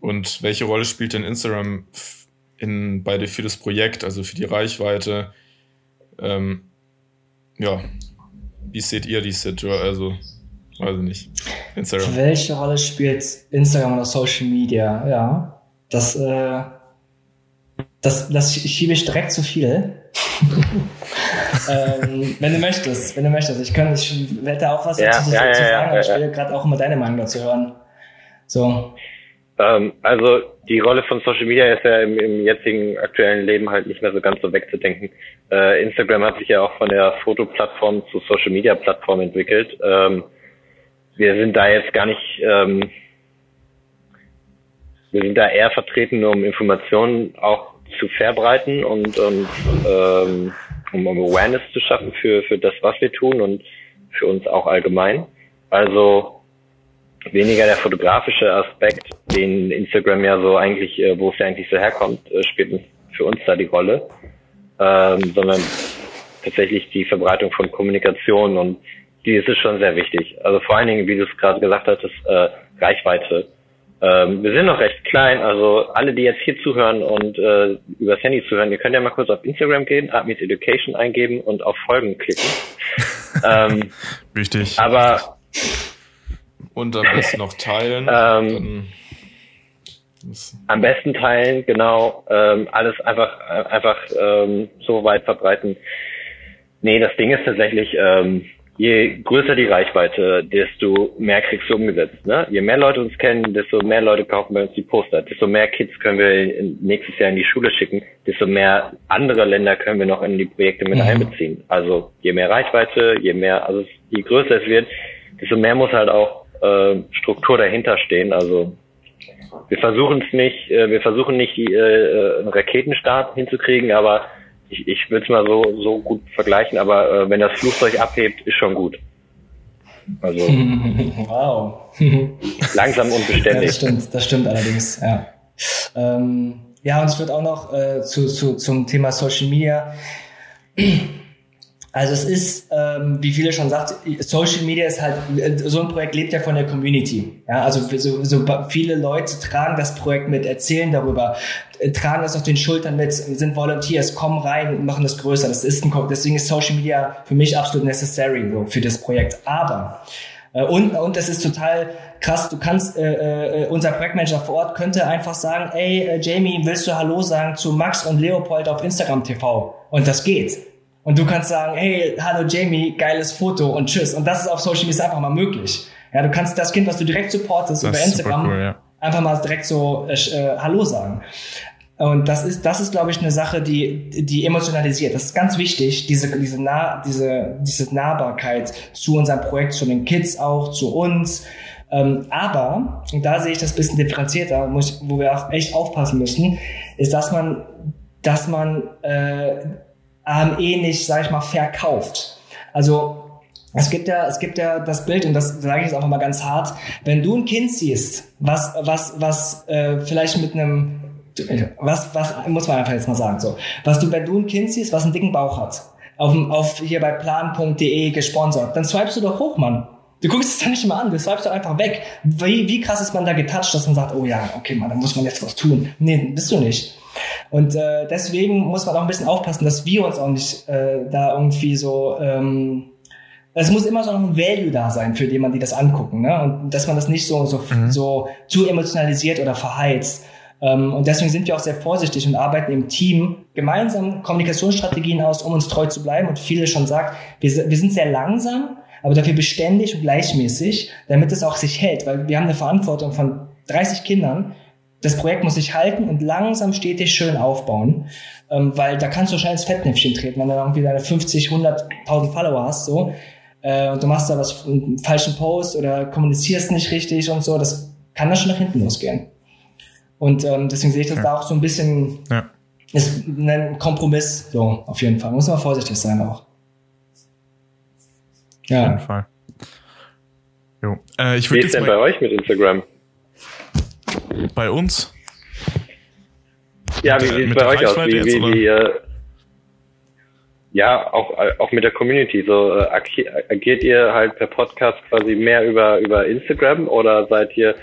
Und welche Rolle spielt denn Instagram in, beide für das Projekt, also für die Reichweite? Ähm, ja, wie seht ihr die Situation? Also, weiß ich nicht. Instagram. Welche Rolle spielt Instagram oder Social Media? Ja, das, äh, das, das schiebe ich direkt zu viel. ähm, wenn du möchtest, wenn du möchtest. Ich kann, ich werde da auch was ja, dazu, ja, ja, sagen, aber ich will gerade auch immer deine Meinung dazu hören. So. Ähm, also die Rolle von Social Media ist ja im, im, jetzigen aktuellen Leben halt nicht mehr so ganz so wegzudenken. Äh, Instagram hat sich ja auch von der Fotoplattform zu Social Media Plattform entwickelt. Ähm, wir sind da jetzt gar nicht, ähm, wir sind da eher vertreten, um Informationen auch zu verbreiten und, und ähm, um Awareness zu schaffen für, für das, was wir tun und für uns auch allgemein. Also weniger der fotografische Aspekt, den Instagram ja so eigentlich, äh, wo es ja eigentlich so herkommt, äh, spielt für uns da die Rolle, ähm, sondern tatsächlich die Verbreitung von Kommunikation und die ist es schon sehr wichtig. Also vor allen Dingen, wie du es gerade gesagt hattest, äh, Reichweite. Ähm, wir sind noch recht klein, also alle, die jetzt hier zuhören und äh, über Handy zuhören, ihr könnt ja mal kurz auf Instagram gehen, Admit Education eingeben und auf Folgen klicken. ähm, Wichtig. Aber und am besten noch teilen. ähm, am besten teilen, genau. Ähm, alles einfach, einfach ähm, so weit verbreiten. Nee, das Ding ist tatsächlich, ähm, je größer die Reichweite, desto mehr kriegst du umgesetzt. Ne? Je mehr Leute uns kennen, desto mehr Leute kaufen bei uns die Poster, desto mehr Kids können wir nächstes Jahr in die Schule schicken, desto mehr andere Länder können wir noch in die Projekte mit mhm. einbeziehen. Also je mehr Reichweite, je mehr, also je größer es wird, desto mehr muss halt auch äh, Struktur dahinter stehen. Also wir versuchen es nicht, äh, wir versuchen nicht die, äh, einen Raketenstart hinzukriegen, aber ich, ich würde es mal so, so gut vergleichen, aber äh, wenn das Flugzeug abhebt, ist schon gut. Also wow. langsam und beständig. Ja, das stimmt, das stimmt allerdings, ja. Ähm, ja, und es wird auch noch äh, zu, zu, zum Thema Social Media. Also es ist, ähm, wie viele schon sagt, Social Media ist halt, so ein Projekt lebt ja von der Community. Ja, also so, so viele Leute tragen das Projekt mit, erzählen darüber, äh, tragen das auf den Schultern mit, sind Volunteers, kommen rein und machen das größer. Das ist ein, deswegen ist Social Media für mich absolut necessary so, für das Projekt. Aber äh, und, und das ist total krass, du kannst, äh, äh, unser Projektmanager vor Ort könnte einfach sagen, ey äh, Jamie, willst du Hallo sagen zu Max und Leopold auf Instagram TV? Und das geht. Und du kannst sagen, hey, hallo Jamie, geiles Foto und tschüss. Und das ist auf Social Media einfach mal möglich. Ja, du kannst das Kind, was du direkt supportest das über Instagram, cool, ja. einfach mal direkt so äh, äh, Hallo sagen. Und das ist, das ist, glaube ich, eine Sache, die, die emotionalisiert. Das ist ganz wichtig, diese, diese, nah, diese, diese Nahbarkeit zu unserem Projekt, zu den Kids auch, zu uns. Ähm, aber, und da sehe ich das bisschen differenzierter, muss, wo wir auch echt aufpassen müssen, ist, dass man, dass man äh, AME nicht, sag ich mal, verkauft. Also es gibt ja, es gibt ja das Bild, und das sage ich jetzt einfach mal ganz hart, wenn du ein Kind siehst, was, was, was äh, vielleicht mit einem, was, was muss man einfach jetzt mal sagen, so, was du, wenn du ein Kind siehst, was einen dicken Bauch hat, auf, auf hier bei plan.de gesponsert, dann swipest du doch hoch, Mann. Du guckst es dann nicht mal an, du swipest doch einfach weg. Wie, wie krass ist man da getoucht, dass man sagt, oh ja, okay, Mann, da muss man jetzt was tun. Nee, bist du nicht. Und äh, deswegen muss man auch ein bisschen aufpassen, dass wir uns auch nicht äh, da irgendwie so ähm, es muss immer so noch ein Value da sein für jemanden, die das angucken, ne? Und dass man das nicht so so, mhm. so zu emotionalisiert oder verheizt. Ähm, und deswegen sind wir auch sehr vorsichtig und arbeiten im Team gemeinsam Kommunikationsstrategien aus, um uns treu zu bleiben. Und viele schon sagt, wir, wir sind sehr langsam, aber dafür beständig und gleichmäßig, damit es auch sich hält, weil wir haben eine Verantwortung von 30 Kindern das Projekt muss sich halten und langsam stetig schön aufbauen, ähm, weil da kannst du schnell ins Fettnäpfchen treten, wenn du irgendwie deine 50, 100.000 Follower hast, so, äh, und du machst da was, einen falschen Post oder kommunizierst nicht richtig und so, das kann dann schon nach hinten losgehen. Und ähm, deswegen sehe ich das ja. da auch so ein bisschen, ja. ist ein Kompromiss, so, auf jeden Fall. Muss man vorsichtig sein auch. Ja. Auf jeden Fall. Jo. Äh, ich Wie ist denn bei euch mit Instagram? Bei uns? Ja, wie sieht es bei euch aus? Wie, wie, wie äh, ja, auch, auch mit der Community. So äh, agiert ihr halt per Podcast quasi mehr über, über Instagram oder seid ihr,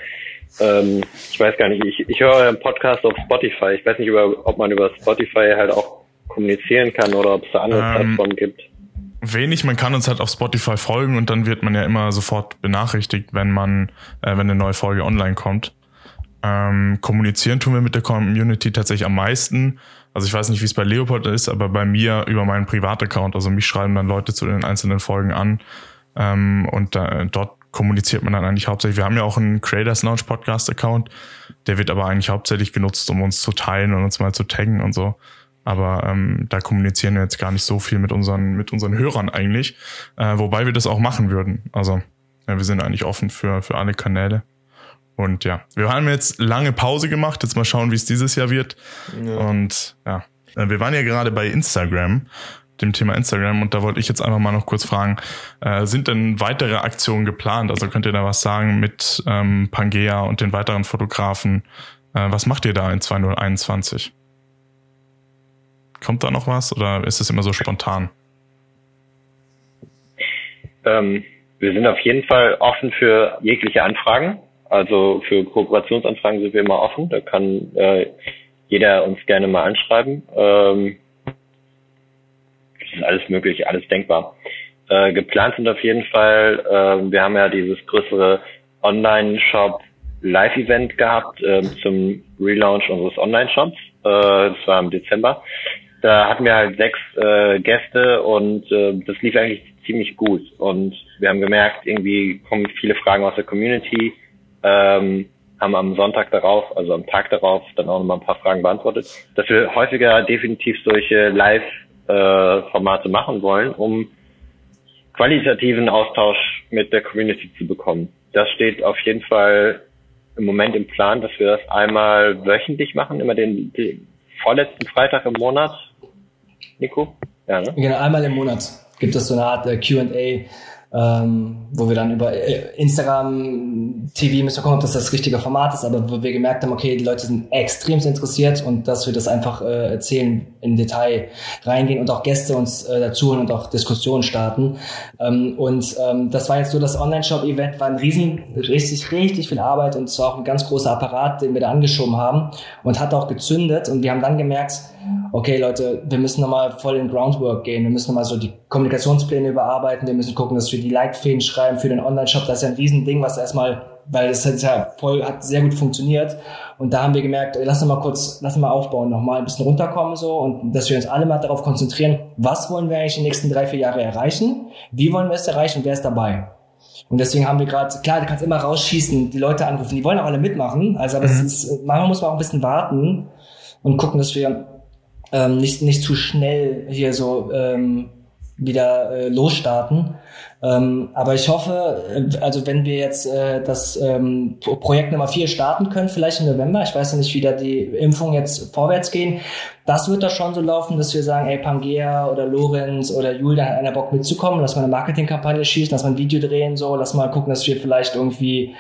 ähm, ich weiß gar nicht, ich, ich höre euren Podcast auf Spotify. Ich weiß nicht, über, ob man über Spotify halt auch kommunizieren kann oder ob es da andere ähm, Plattformen gibt. Wenig, man kann uns halt auf Spotify folgen und dann wird man ja immer sofort benachrichtigt, wenn man, äh, wenn eine neue Folge online kommt. Ähm, kommunizieren tun wir mit der Community tatsächlich am meisten. Also ich weiß nicht, wie es bei Leopold ist, aber bei mir über meinen Privataccount. Also mich schreiben dann Leute zu den einzelnen Folgen an. Ähm, und da, dort kommuniziert man dann eigentlich hauptsächlich. Wir haben ja auch einen Creators Launch Podcast Account. Der wird aber eigentlich hauptsächlich genutzt, um uns zu teilen und uns mal zu taggen und so. Aber ähm, da kommunizieren wir jetzt gar nicht so viel mit unseren, mit unseren Hörern eigentlich. Äh, wobei wir das auch machen würden. Also ja, wir sind eigentlich offen für, für alle Kanäle. Und ja, wir haben jetzt lange Pause gemacht. Jetzt mal schauen, wie es dieses Jahr wird. Ja. Und ja, äh, wir waren ja gerade bei Instagram, dem Thema Instagram. Und da wollte ich jetzt einfach mal noch kurz fragen, äh, sind denn weitere Aktionen geplant? Also könnt ihr da was sagen mit ähm, Pangea und den weiteren Fotografen? Äh, was macht ihr da in 2021? Kommt da noch was oder ist es immer so spontan? Ähm, wir sind auf jeden Fall offen für jegliche Anfragen. Also für Kooperationsanfragen sind wir immer offen. Da kann äh, jeder uns gerne mal anschreiben. Ähm, das ist alles möglich, alles denkbar. Äh, geplant sind auf jeden Fall, äh, wir haben ja dieses größere Online-Shop Live-Event gehabt äh, zum Relaunch unseres Online-Shops. Äh, das war im Dezember. Da hatten wir halt sechs äh, Gäste und äh, das lief eigentlich ziemlich gut. Und wir haben gemerkt, irgendwie kommen viele Fragen aus der Community ähm, haben am Sonntag darauf, also am Tag darauf, dann auch nochmal ein paar Fragen beantwortet, dass wir häufiger definitiv solche Live-Formate äh, machen wollen, um qualitativen Austausch mit der Community zu bekommen. Das steht auf jeden Fall im Moment im Plan, dass wir das einmal wöchentlich machen, immer den, den vorletzten Freitag im Monat. Nico? Ja, ne? Genau, einmal im Monat gibt es so eine Art äh, Q&A ähm, wo wir dann über äh, Instagram TV müssen wir gucken, ob das das richtige Format ist, aber wo wir gemerkt haben, okay, die Leute sind extrem interessiert und dass wir das einfach äh, erzählen, im Detail reingehen und auch Gäste uns äh, dazu holen und auch Diskussionen starten. Ähm, und ähm, das war jetzt so das Online-Shop-Event, war ein riesen, richtig, richtig viel Arbeit und es war auch ein ganz großer Apparat, den wir da angeschoben haben und hat auch gezündet und wir haben dann gemerkt, okay Leute, wir müssen nochmal voll in Groundwork gehen, wir müssen nochmal so die Kommunikationspläne überarbeiten, wir müssen gucken, dass wir die Leitfäden schreiben für den Online-Shop, das ist ja ein Riesending, was erstmal, weil es hat ja voll, hat sehr gut funktioniert. Und da haben wir gemerkt, lass uns mal kurz, lass uns mal aufbauen, nochmal ein bisschen runterkommen so. Und dass wir uns alle mal darauf konzentrieren, was wollen wir eigentlich in den nächsten drei, vier Jahre erreichen, wie wollen wir es erreichen? Und wer ist dabei? Und deswegen haben wir gerade, klar, du kannst immer rausschießen, die Leute anrufen, die wollen auch alle mitmachen, also aber mhm. es ist, manchmal muss man auch ein bisschen warten und gucken, dass wir ähm, nicht, nicht zu schnell hier so ähm, wieder äh, losstarten. Ähm, aber ich hoffe, äh, also wenn wir jetzt äh, das ähm, Projekt Nummer vier starten können, vielleicht im November, ich weiß ja nicht, wie da die Impfungen jetzt vorwärts gehen, das wird doch schon so laufen, dass wir sagen, ey, Pangea oder Lorenz oder Julian hat einer Bock mitzukommen, lass mal eine Marketingkampagne schießen, lass mal ein Video drehen, so, lass mal gucken, dass wir vielleicht irgendwie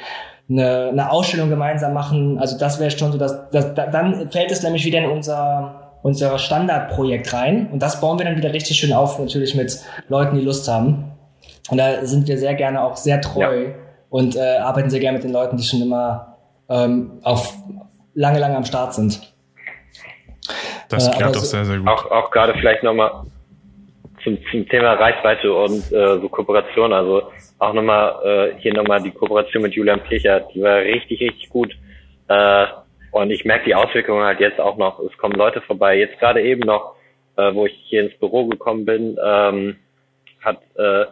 eine, eine Ausstellung gemeinsam machen. Also das wäre schon so, dass, dass dann fällt es nämlich wieder in unser unser Standardprojekt rein. Und das bauen wir dann wieder richtig schön auf, natürlich mit Leuten, die Lust haben. Und da sind wir sehr gerne auch sehr treu ja. und äh, arbeiten sehr gerne mit den Leuten, die schon immer ähm, auf lange, lange am Start sind. Das äh, klärt doch sehr, sehr gut. Auch, auch gerade vielleicht nochmal zum, zum Thema Reichweite und äh, so Kooperation. Also auch nochmal äh, hier nochmal die Kooperation mit Julian Kircher, die war richtig, richtig gut. Äh, und ich merke die Auswirkungen halt jetzt auch noch. Es kommen Leute vorbei. Jetzt gerade eben noch, äh, wo ich hier ins Büro gekommen bin, ähm, hat äh,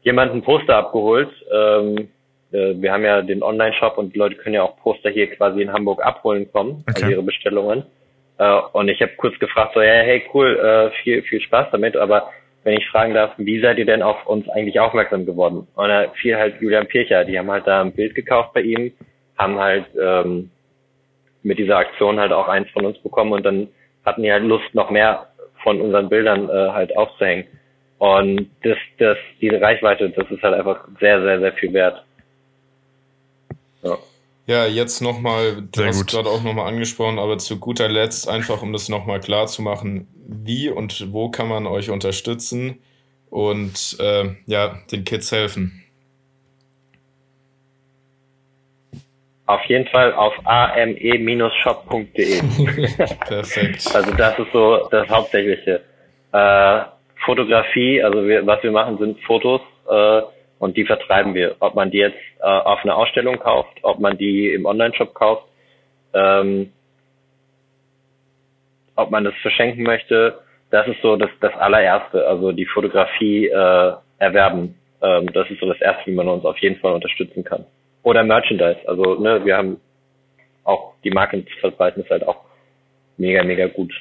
jemand ein Poster abgeholt. Ähm, äh, wir haben ja den Online-Shop und die Leute können ja auch Poster hier quasi in Hamburg abholen kommen, also okay. also ihre Bestellungen. Äh, und ich habe kurz gefragt, so, ja, hey, cool, äh, viel, viel Spaß damit, aber wenn ich fragen darf, wie seid ihr denn auf uns eigentlich aufmerksam geworden? Und da fiel halt Julian Pircher, die haben halt da ein Bild gekauft bei ihm, haben halt ähm, mit dieser Aktion halt auch eins von uns bekommen und dann hatten die halt Lust, noch mehr von unseren Bildern äh, halt aufzuhängen. Und das, das, diese Reichweite, das ist halt einfach sehr, sehr, sehr viel wert. Ja. Ja, jetzt nochmal, du Sehr hast gerade auch nochmal angesprochen, aber zu guter Letzt einfach, um das nochmal klar zu machen, wie und wo kann man euch unterstützen und äh, ja, den Kids helfen? Auf jeden Fall auf ame-shop.de. Perfekt. Also das ist so das Hauptsächliche. Äh, Fotografie, also wir, was wir machen, sind Fotos äh, und die vertreiben wir. Ob man die jetzt äh, auf einer Ausstellung kauft, ob man die im Online-Shop kauft, ähm, ob man das verschenken möchte, das ist so das, das allererste. Also die Fotografie äh, erwerben. Ähm, das ist so das erste, wie man uns auf jeden Fall unterstützen kann. Oder Merchandise. Also, ne, wir haben auch die Marken zu verbreiten, ist halt auch mega, mega gut.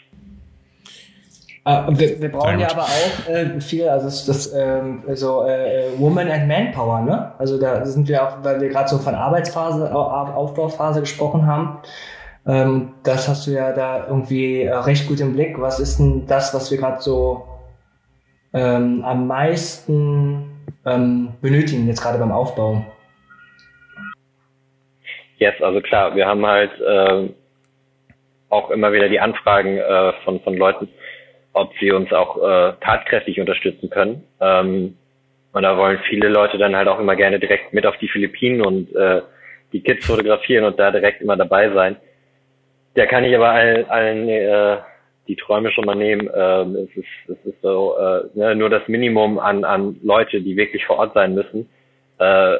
Uh, wir, wir, brauchen ja aber auch äh, viel, also das, das ähm, so äh, Woman and Manpower, ne? Also da sind wir auch, weil wir gerade so von Arbeitsphase, Aufbauphase gesprochen haben. Ähm, das hast du ja da irgendwie recht gut im Blick. Was ist denn das, was wir gerade so ähm, am meisten ähm, benötigen jetzt gerade beim Aufbau? Yes, also klar, wir haben halt äh, auch immer wieder die Anfragen äh, von, von Leuten, ob sie uns auch äh, tatkräftig unterstützen können. Ähm, und da wollen viele Leute dann halt auch immer gerne direkt mit auf die Philippinen und äh, die Kids fotografieren und da direkt immer dabei sein. Da kann ich aber allen, allen äh, die Träume schon mal nehmen. Ähm, es ist, es ist so äh, ne, nur das Minimum an, an Leute, die wirklich vor Ort sein müssen, äh,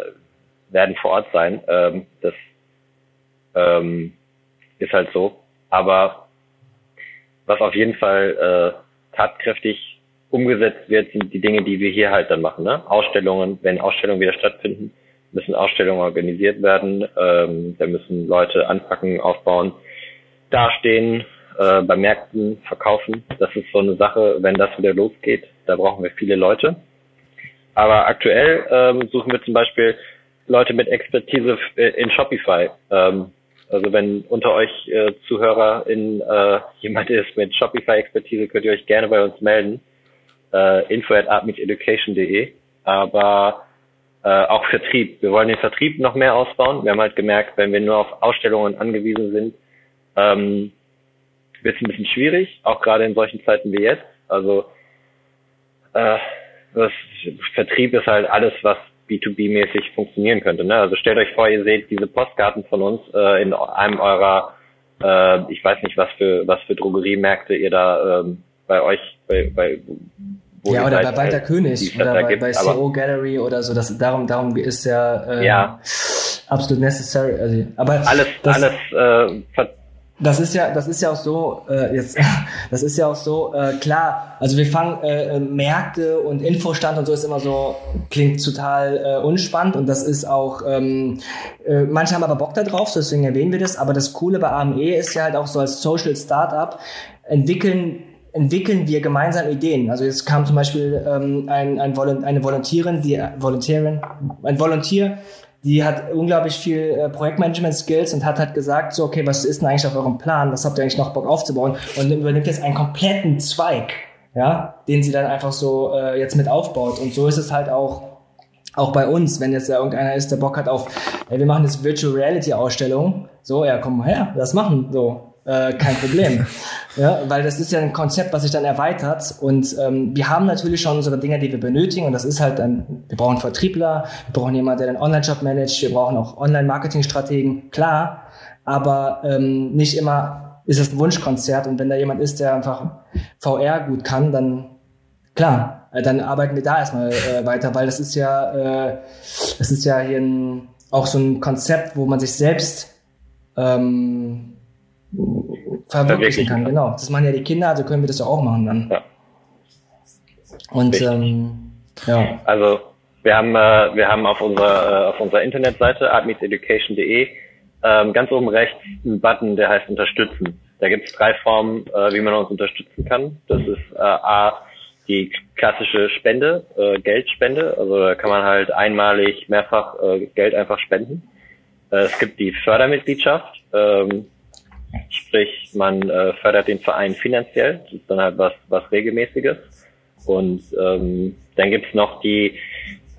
werden vor Ort sein. Ähm, das ähm, ist halt so. Aber was auf jeden Fall äh, tatkräftig umgesetzt wird, sind die Dinge, die wir hier halt dann machen. Ne? Ausstellungen, wenn Ausstellungen wieder stattfinden, müssen Ausstellungen organisiert werden. Ähm, da müssen Leute anpacken, aufbauen, dastehen, äh, bei Märkten verkaufen. Das ist so eine Sache, wenn das wieder losgeht, da brauchen wir viele Leute. Aber aktuell ähm, suchen wir zum Beispiel Leute mit Expertise in Shopify. Ähm, also wenn unter euch äh, Zuhörer in äh, jemand ist mit Shopify-Expertise, könnt ihr euch gerne bei uns melden. Äh, info at artmeeteducation.de aber äh, auch Vertrieb. Wir wollen den Vertrieb noch mehr ausbauen. Wir haben halt gemerkt, wenn wir nur auf Ausstellungen angewiesen sind, ähm, wird es ein bisschen schwierig, auch gerade in solchen Zeiten wie jetzt. Also äh, das Vertrieb ist halt alles, was B2B-mäßig funktionieren könnte. Ne? Also stellt euch vor, ihr seht diese Postkarten von uns äh, in einem eurer, äh, ich weiß nicht, was für was für Drogeriemärkte ihr da ähm, bei euch, bei, bei wo ja, oder bei Walter König oder bei, bei CO Gallery oder so. Das, darum, darum ist ja, äh, ja. absolut necessary. Also, aber alles, das, alles äh, das ist ja, das ist ja auch so, äh, jetzt, das ist ja auch so, äh, klar, also wir fangen äh, Märkte und Infostand und so ist immer so, klingt total äh, unspannend und das ist auch, ähm, äh, manche haben aber Bock da drauf, deswegen erwähnen wir das, aber das Coole bei AME ist ja halt auch so als Social Startup entwickeln entwickeln wir gemeinsam Ideen. Also jetzt kam zum Beispiel ähm, ein, ein Volont eine Volontärin, die Volontärin, ein Volontier, die hat unglaublich viel äh, Projektmanagement-Skills und hat halt gesagt, so, okay, was ist denn eigentlich auf eurem Plan? Was habt ihr eigentlich noch Bock aufzubauen? Und übernimmt jetzt einen kompletten Zweig, ja, den sie dann einfach so äh, jetzt mit aufbaut. Und so ist es halt auch auch bei uns, wenn jetzt da irgendeiner ist, der Bock hat auf, ey, wir machen jetzt Virtual Reality Ausstellung, so, ja, komm mal her, das machen, so äh, kein Problem. ja, weil das ist ja ein Konzept, was sich dann erweitert. Und ähm, wir haben natürlich schon unsere Dinge, die wir benötigen. Und das ist halt ein, wir brauchen Vertriebler, wir brauchen jemanden, der den Online-Shop managt, wir brauchen auch Online-Marketing-Strategen, klar. Aber ähm, nicht immer ist es ein Wunschkonzert. Und wenn da jemand ist, der einfach VR gut kann, dann klar, äh, dann arbeiten wir da erstmal äh, weiter, weil das ist ja, äh, das ist ja hier ein, auch so ein Konzept, wo man sich selbst ähm, verwirklichen kann. Genau. Das machen ja die Kinder, also können wir das ja auch machen dann. Ja. Und ähm, ja. Also wir haben äh, wir haben auf unserer äh, auf unserer Internetseite artmeetseducation.de ähm, ganz oben rechts einen Button, der heißt Unterstützen. Da gibt es drei Formen, äh, wie man uns unterstützen kann. Das ist äh, a die klassische Spende, äh, Geldspende. Also da kann man halt einmalig mehrfach äh, Geld einfach spenden. Äh, es gibt die Fördermitgliedschaft. Ähm, Sprich, man äh, fördert den Verein finanziell, das ist dann halt was, was Regelmäßiges. Und ähm, dann gibt's noch die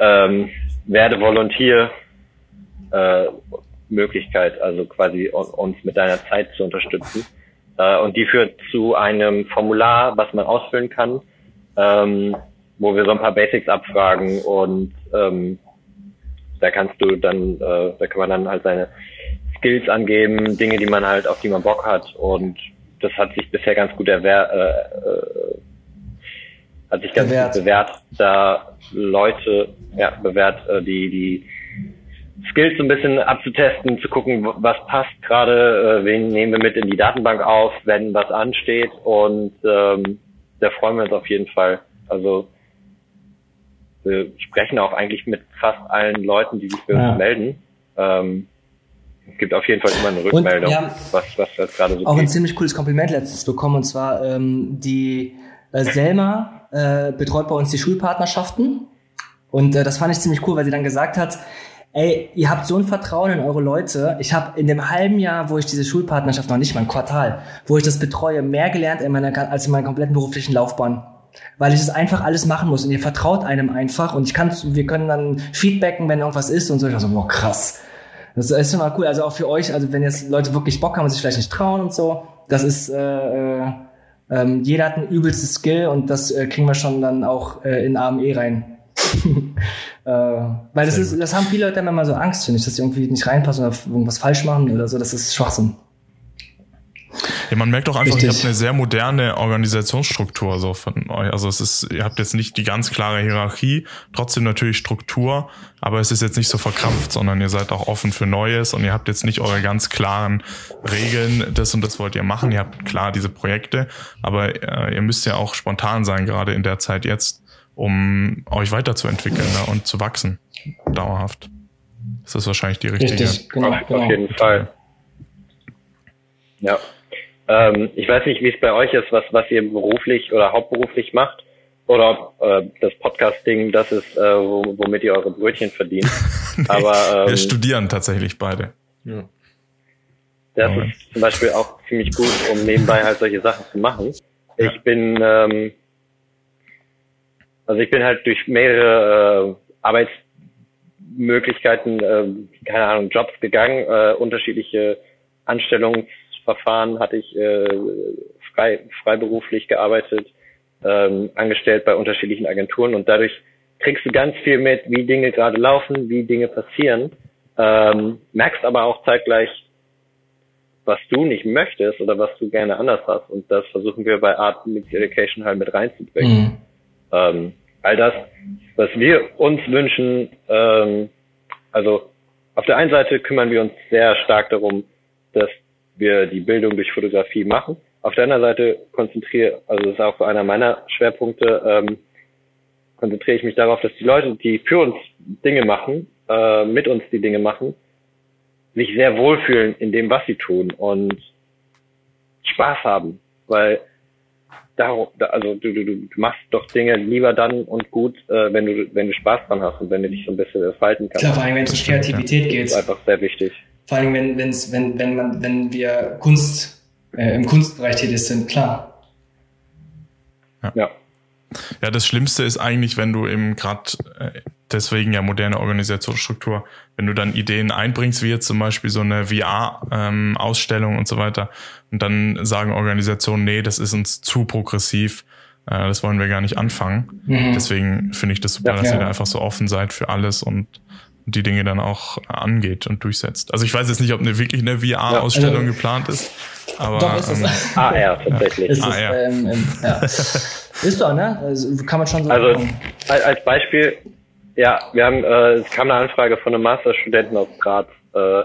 ähm, Werde Volontier äh, Möglichkeit, also quasi uns mit deiner Zeit zu unterstützen. Äh, und die führt zu einem Formular, was man ausfüllen kann, ähm, wo wir so ein paar Basics abfragen und ähm, da kannst du dann, äh, da kann man dann halt seine Skills angeben, Dinge, die man halt, auf die man Bock hat. Und das hat sich bisher ganz gut erwehr, äh, äh, hat sich ganz bewährt. gut bewährt, da Leute, ja, bewährt, äh, die, die Skills so ein bisschen abzutesten, zu gucken, was passt gerade, äh, wen nehmen wir mit in die Datenbank auf, wenn was ansteht und ähm, da freuen wir uns auf jeden Fall. Also wir sprechen auch eigentlich mit fast allen Leuten, die sich bei ja. uns melden. Ähm, es gibt auf jeden Fall immer eine Rückmeldung, und, ja, was, was das gerade so Auch geht. ein ziemlich cooles Kompliment letztens bekommen, und zwar ähm, die äh, Selma äh, betreut bei uns die Schulpartnerschaften. Und äh, das fand ich ziemlich cool, weil sie dann gesagt hat, ey, ihr habt so ein Vertrauen in eure Leute. Ich habe in dem halben Jahr, wo ich diese Schulpartnerschaft, noch nicht mal ein Quartal, wo ich das betreue, mehr gelernt in meiner, als in meiner kompletten beruflichen Laufbahn weil ich es einfach alles machen muss und ihr vertraut einem einfach und ich kann, wir können dann feedbacken, wenn irgendwas ist und so. Ich war so, boah, krass. Das ist schon mal cool. Also auch für euch, also wenn jetzt Leute wirklich Bock haben und sich vielleicht nicht trauen und so, das ist, äh, äh, ähm, jeder hat ein übelstes Skill und das äh, kriegen wir schon dann auch äh, in AME rein. äh, weil das ist, das haben viele Leute immer so Angst, finde ich, dass sie irgendwie nicht reinpassen oder irgendwas falsch machen oder so. Das ist Schwachsinn. Ja, man merkt auch einfach, Richtig. ihr habt eine sehr moderne Organisationsstruktur so von euch. Also es ist, ihr habt jetzt nicht die ganz klare Hierarchie, trotzdem natürlich Struktur, aber es ist jetzt nicht so verkrampft, sondern ihr seid auch offen für Neues und ihr habt jetzt nicht eure ganz klaren Regeln, das und das wollt ihr machen. Ihr habt klar diese Projekte, aber äh, ihr müsst ja auch spontan sein, gerade in der Zeit jetzt, um euch weiterzuentwickeln ne, und zu wachsen, dauerhaft. Das ist wahrscheinlich die richtige. Richtig, genau, genau. Auf jeden Fall. Ja. Ähm, ich weiß nicht, wie es bei euch ist, was, was ihr beruflich oder hauptberuflich macht. Oder ob äh, das Podcast-Ding das ist, äh, womit ihr eure Brötchen verdient. nee, Aber ähm, wir studieren tatsächlich beide. Ja. Das ja. ist zum Beispiel auch ziemlich gut, um nebenbei halt solche Sachen zu machen. Ich bin ähm, Also ich bin halt durch mehrere äh, Arbeitsmöglichkeiten, äh, keine Ahnung, Jobs gegangen, äh, unterschiedliche Anstellungsverfahren hatte ich äh, frei, freiberuflich gearbeitet, ähm, angestellt bei unterschiedlichen Agenturen und dadurch kriegst du ganz viel mit, wie Dinge gerade laufen, wie Dinge passieren, ähm, merkst aber auch zeitgleich, was du nicht möchtest oder was du gerne anders hast. Und das versuchen wir bei Art Mix Education halt mit reinzubringen. Mhm. Ähm, all das, was wir uns wünschen, ähm, also auf der einen Seite kümmern wir uns sehr stark darum, dass wir die Bildung durch Fotografie machen. Auf der anderen Seite konzentriere, also das ist auch einer meiner Schwerpunkte, ähm, konzentriere ich mich darauf, dass die Leute, die für uns Dinge machen, äh, mit uns die Dinge machen, sich sehr wohlfühlen in dem, was sie tun und Spaß haben, weil darum, also du, du, du machst doch Dinge lieber dann und gut, äh, wenn du wenn du Spaß dran hast und wenn du dich so ein bisschen entfalten kannst. Klar, vor allem wenn es um Kreativität geht. Das ist einfach sehr wichtig. Vor allem wenn wenn's, wenn wenn man wenn wir Kunst äh, im Kunstbereich tätig sind, klar. Ja. ja. Ja, das Schlimmste ist eigentlich, wenn du eben gerade äh, deswegen ja moderne Organisationsstruktur, wenn du dann Ideen einbringst, wie jetzt zum Beispiel so eine VR-Ausstellung ähm, und so weiter, und dann sagen Organisationen, nee, das ist uns zu progressiv, äh, das wollen wir gar nicht anfangen. Mhm. Deswegen finde ich das super, ja, dass ihr da einfach so offen seid für alles und die Dinge dann auch angeht und durchsetzt. Also ich weiß jetzt nicht, ob eine wirklich eine VR-Ausstellung ja, also, geplant ist. Aber, doch, ist ähm, es. AR, ah, tatsächlich. Ist AR. Es, ähm, ähm, ja. ist doch, ne? Also, kann man schon so Also machen. als Beispiel, ja, wir haben, äh, es kam eine Anfrage von einem Masterstudenten aus Graz, äh,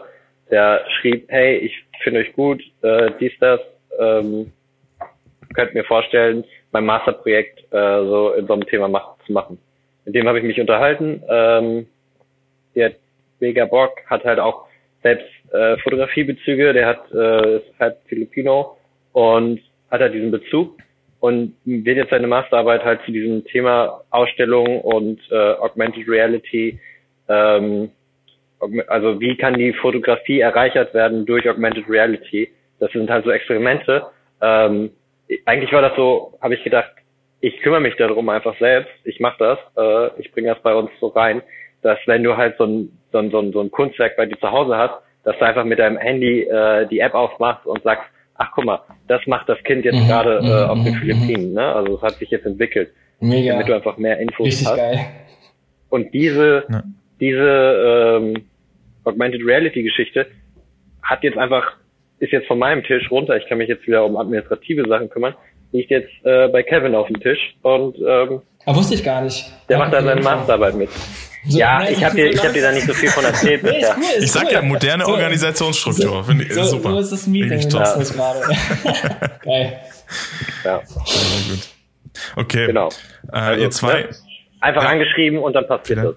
der schrieb, hey, ich finde euch gut, äh, dies, das, ähm, könnt mir vorstellen, mein Masterprojekt äh, so in so einem Thema mach, zu machen. Mit dem habe ich mich unterhalten. Ähm, der mega Bock hat halt auch selbst äh, Fotografiebezüge, der hat äh, ist halt Filipino und hat halt diesen Bezug und wird jetzt seine Masterarbeit halt zu diesem Thema Ausstellung und äh, Augmented Reality, ähm, also wie kann die Fotografie erreichert werden durch Augmented Reality? Das sind halt so Experimente. Ähm, eigentlich war das so, habe ich gedacht, ich kümmere mich darum einfach selbst, ich mache das, äh, ich bringe das bei uns so rein, dass wenn du halt so ein, so ein, so ein, so ein Kunstwerk bei dir zu Hause hast, dass du einfach mit deinem Handy äh, die App aufmachst und sagst, ach guck mal, das macht das Kind jetzt mhm, gerade äh, mhm, auf den mhm, Philippinen. Ne? Also es hat sich jetzt entwickelt. Mega. Damit du einfach mehr Infos Richtig hast. Geil. Und diese, ja. diese ähm, Augmented Reality Geschichte hat jetzt einfach, ist jetzt von meinem Tisch runter, ich kann mich jetzt wieder um administrative Sachen kümmern, liegt jetzt äh, bei Kevin auf dem Tisch und ähm, ah, wusste ich gar nicht. Der Danke macht da seine Masterarbeit mit. So, ja, nein, ich habe dir, ich hab dir da nicht so viel von erzählt. nee, cool, ich sag cool. ja, moderne so, Organisationsstruktur. Finde ich so, super. So ist das Meeting, ich ja. das gerade. Geil. Ja. Sehr gut. Okay. Genau. Äh, also, ihr zwei. Ne? Einfach ja. angeschrieben und dann passiert ja. das.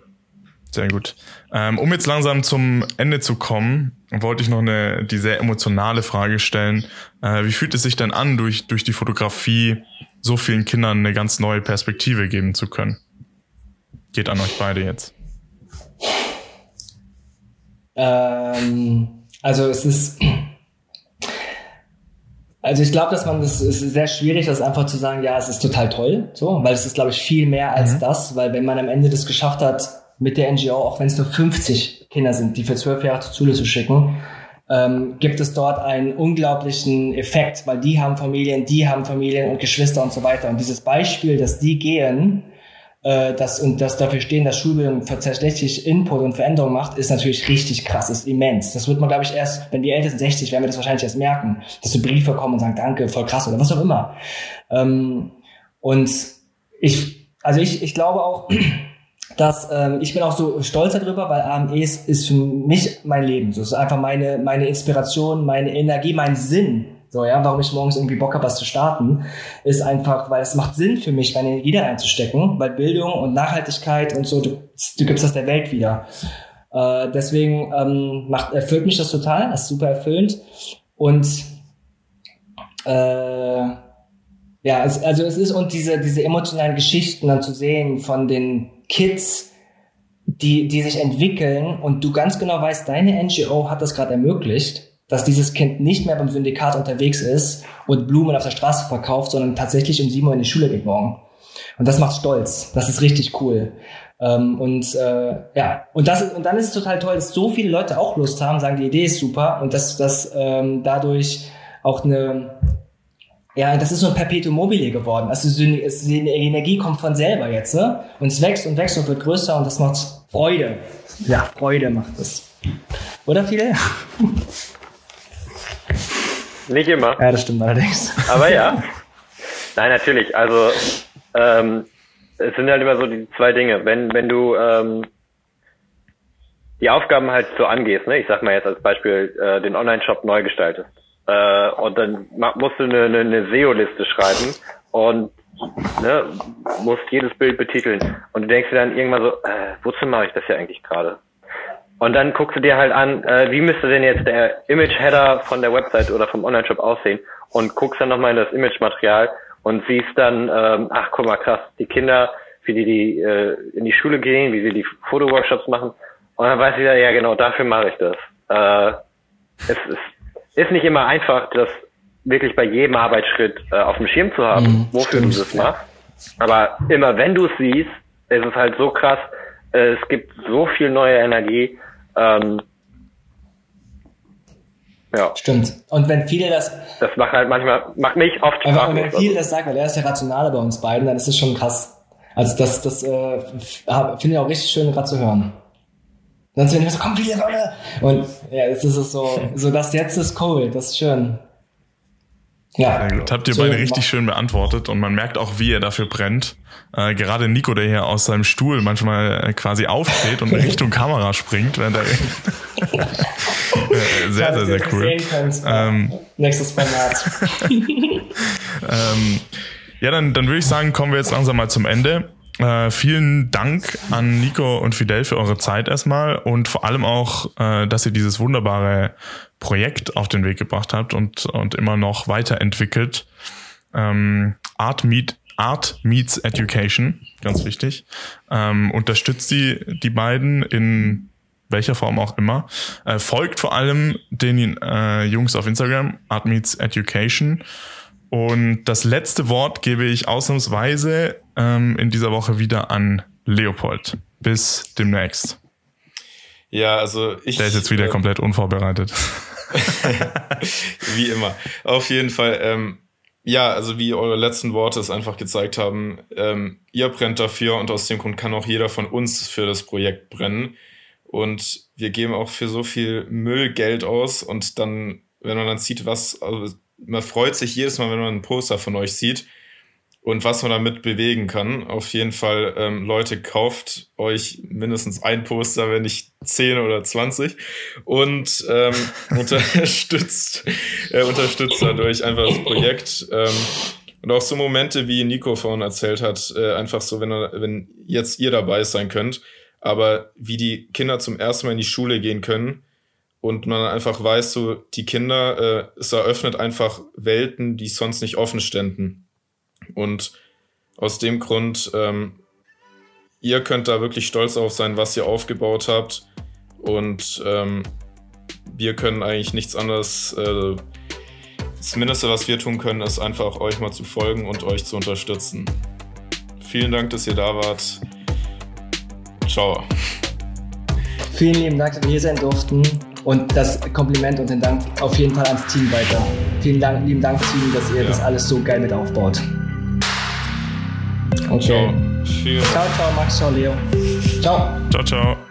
Sehr gut. Ähm, um jetzt langsam zum Ende zu kommen, wollte ich noch eine, die sehr emotionale Frage stellen. Äh, wie fühlt es sich denn an, durch, durch die Fotografie so vielen Kindern eine ganz neue Perspektive geben zu können? Geht an euch beide jetzt. Ähm, also es ist, also ich glaube, dass man das ist sehr schwierig, das einfach zu sagen, ja, es ist total toll, so, weil es ist, glaube ich, viel mehr als mhm. das, weil wenn man am Ende das geschafft hat, mit der NGO, auch wenn es nur 50 Kinder sind, die für zwölf Jahre zur Schule zu schicken, ähm, gibt es dort einen unglaublichen Effekt, weil die haben Familien, die haben Familien und Geschwister und so weiter. Und dieses Beispiel, dass die gehen, äh, das und das dafür stehen, dass Schulbildung tatsächlich Input und Veränderung macht, ist natürlich richtig krass, ist immens. Das wird man, glaube ich, erst, wenn die Ältesten 60, werden wir das wahrscheinlich erst merken, dass so Briefe kommen und sagen, danke, voll krass oder was auch immer. Ähm, und ich, also ich, ich glaube auch, dass ähm, ich bin auch so stolz darüber, weil AME ist, ist für mich mein Leben. So, ist einfach meine, meine Inspiration, meine Energie, mein Sinn. So, ja, warum ich morgens irgendwie Bock habe, was zu starten, ist einfach, weil es macht Sinn für mich, meine Energie da reinzustecken, weil Bildung und Nachhaltigkeit und so, du, du gibst das der Welt wieder. Äh, deswegen ähm, macht, erfüllt mich das total, das ist super erfüllend. Und äh, ja, es, also es ist und diese, diese emotionalen Geschichten dann zu sehen von den Kids, die, die sich entwickeln und du ganz genau weißt, deine NGO hat das gerade ermöglicht dass dieses Kind nicht mehr beim Syndikat unterwegs ist und Blumen auf der Straße verkauft, sondern tatsächlich um sieben Uhr in die Schule geht morgen. Und das macht stolz. Das ist richtig cool. Ähm, und äh, ja, und das und dann ist es total toll, dass so viele Leute auch Lust haben, sagen, die Idee ist super und dass, dass ähm, dadurch auch eine ja, das ist so ein Perpetuum mobile geworden. Also die Energie kommt von selber jetzt, ne? Und es wächst und wächst und wird größer und das macht Freude. Ja, Freude macht es. Oder viele? Nicht immer. Ja, das stimmt allerdings. Aber ja. Nein, natürlich. Also ähm, es sind halt immer so die zwei Dinge. Wenn, wenn du ähm, die Aufgaben halt so angehst, ne? ich sag mal jetzt als Beispiel, äh, den Online-Shop neu gestaltest, äh, und dann musst du eine, eine, eine SEO-Liste schreiben und ne, musst jedes Bild betiteln. Und du denkst dir dann irgendwann so, äh, wozu mache ich das ja eigentlich gerade? Und dann guckst du dir halt an, äh, wie müsste denn jetzt der Image-Header von der Website oder vom Online-Shop aussehen und guckst dann nochmal in das Image-Material und siehst dann, ähm, ach guck mal krass, die Kinder, wie die, die äh, in die Schule gehen, wie sie die Fotoworkshops machen. Und dann weiß ich ja, ja genau, dafür mache ich das. Äh, es ist, ist nicht immer einfach, das wirklich bei jedem Arbeitsschritt äh, auf dem Schirm zu haben, mhm, wofür stimmt. du das machst. Aber immer wenn du es siehst, ist es halt so krass, äh, es gibt so viel neue Energie. Ähm, ja. Stimmt. Und wenn viele das. Das macht halt manchmal, macht mich oft. Und wenn viele das sagen, weil er ist der Rationale bei uns beiden, dann ist es schon krass. Also das, das äh, finde ich auch richtig schön, gerade zu hören. Dann sind wir so, komm, viele Sonne! Und ja, jetzt ist es so, so das jetzt ist cool, das ist schön. Ja. Gut. Habt ihr so beide richtig schön beantwortet und man merkt auch, wie er dafür brennt. Äh, gerade Nico, der hier aus seinem Stuhl manchmal äh, quasi aufsteht und Richtung Kamera springt, während er äh, sehr, sehr, sehr cool. Ähm, Nächstes Format. ähm, ja, dann, dann würde ich sagen, kommen wir jetzt langsam mal zum Ende. Äh, vielen Dank an Nico und Fidel für eure Zeit erstmal und vor allem auch, äh, dass ihr dieses wunderbare Projekt auf den Weg gebracht habt und, und immer noch weiterentwickelt. Ähm, Art, Meet, Art Meets Education, ganz wichtig. Ähm, unterstützt die, die beiden in welcher Form auch immer. Äh, folgt vor allem den äh, Jungs auf Instagram, Art Meets Education. Und das letzte Wort gebe ich ausnahmsweise ähm, in dieser Woche wieder an Leopold. Bis demnächst. Ja, also ich. Der ist jetzt wieder äh, komplett unvorbereitet. wie immer. Auf jeden Fall. Ähm, ja, also wie eure letzten Worte es einfach gezeigt haben, ähm, ihr brennt dafür und aus dem Grund kann auch jeder von uns für das Projekt brennen. Und wir geben auch für so viel Müll Geld aus und dann, wenn man dann sieht, was, also man freut sich jedes Mal, wenn man ein Poster von euch sieht und was man damit bewegen kann. Auf jeden Fall, ähm, Leute, kauft euch mindestens ein Poster, wenn nicht 10 oder 20 und ähm, unterstützt, äh, unterstützt dadurch einfach das Projekt. Ähm, und auch so Momente, wie Nico vorhin erzählt hat, äh, einfach so, wenn, wenn jetzt ihr dabei sein könnt, aber wie die Kinder zum ersten Mal in die Schule gehen können, und man einfach weiß, so die Kinder, äh, es eröffnet einfach Welten, die sonst nicht offen ständen. Und aus dem Grund, ähm, ihr könnt da wirklich stolz auf sein, was ihr aufgebaut habt. Und ähm, wir können eigentlich nichts anderes. Äh, das Mindeste, was wir tun können, ist einfach euch mal zu folgen und euch zu unterstützen. Vielen Dank, dass ihr da wart. Ciao. Vielen lieben Dank, dass wir hier sein durften. Und das Kompliment und den Dank auf jeden Fall ans Team weiter. Vielen Dank, lieben Dank, Team, dass ihr ja. das alles so geil mit aufbaut. Okay. Ciao. Ciao, ciao, Max, ciao, Leo. Ciao. Ciao, ciao.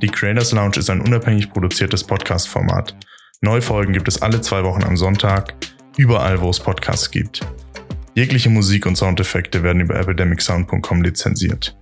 Die Creators Lounge ist ein unabhängig produziertes Podcast-Format. Neue Folgen gibt es alle zwei Wochen am Sonntag, überall wo es Podcasts gibt. Jegliche Musik und Soundeffekte werden über epidemicsound.com lizenziert.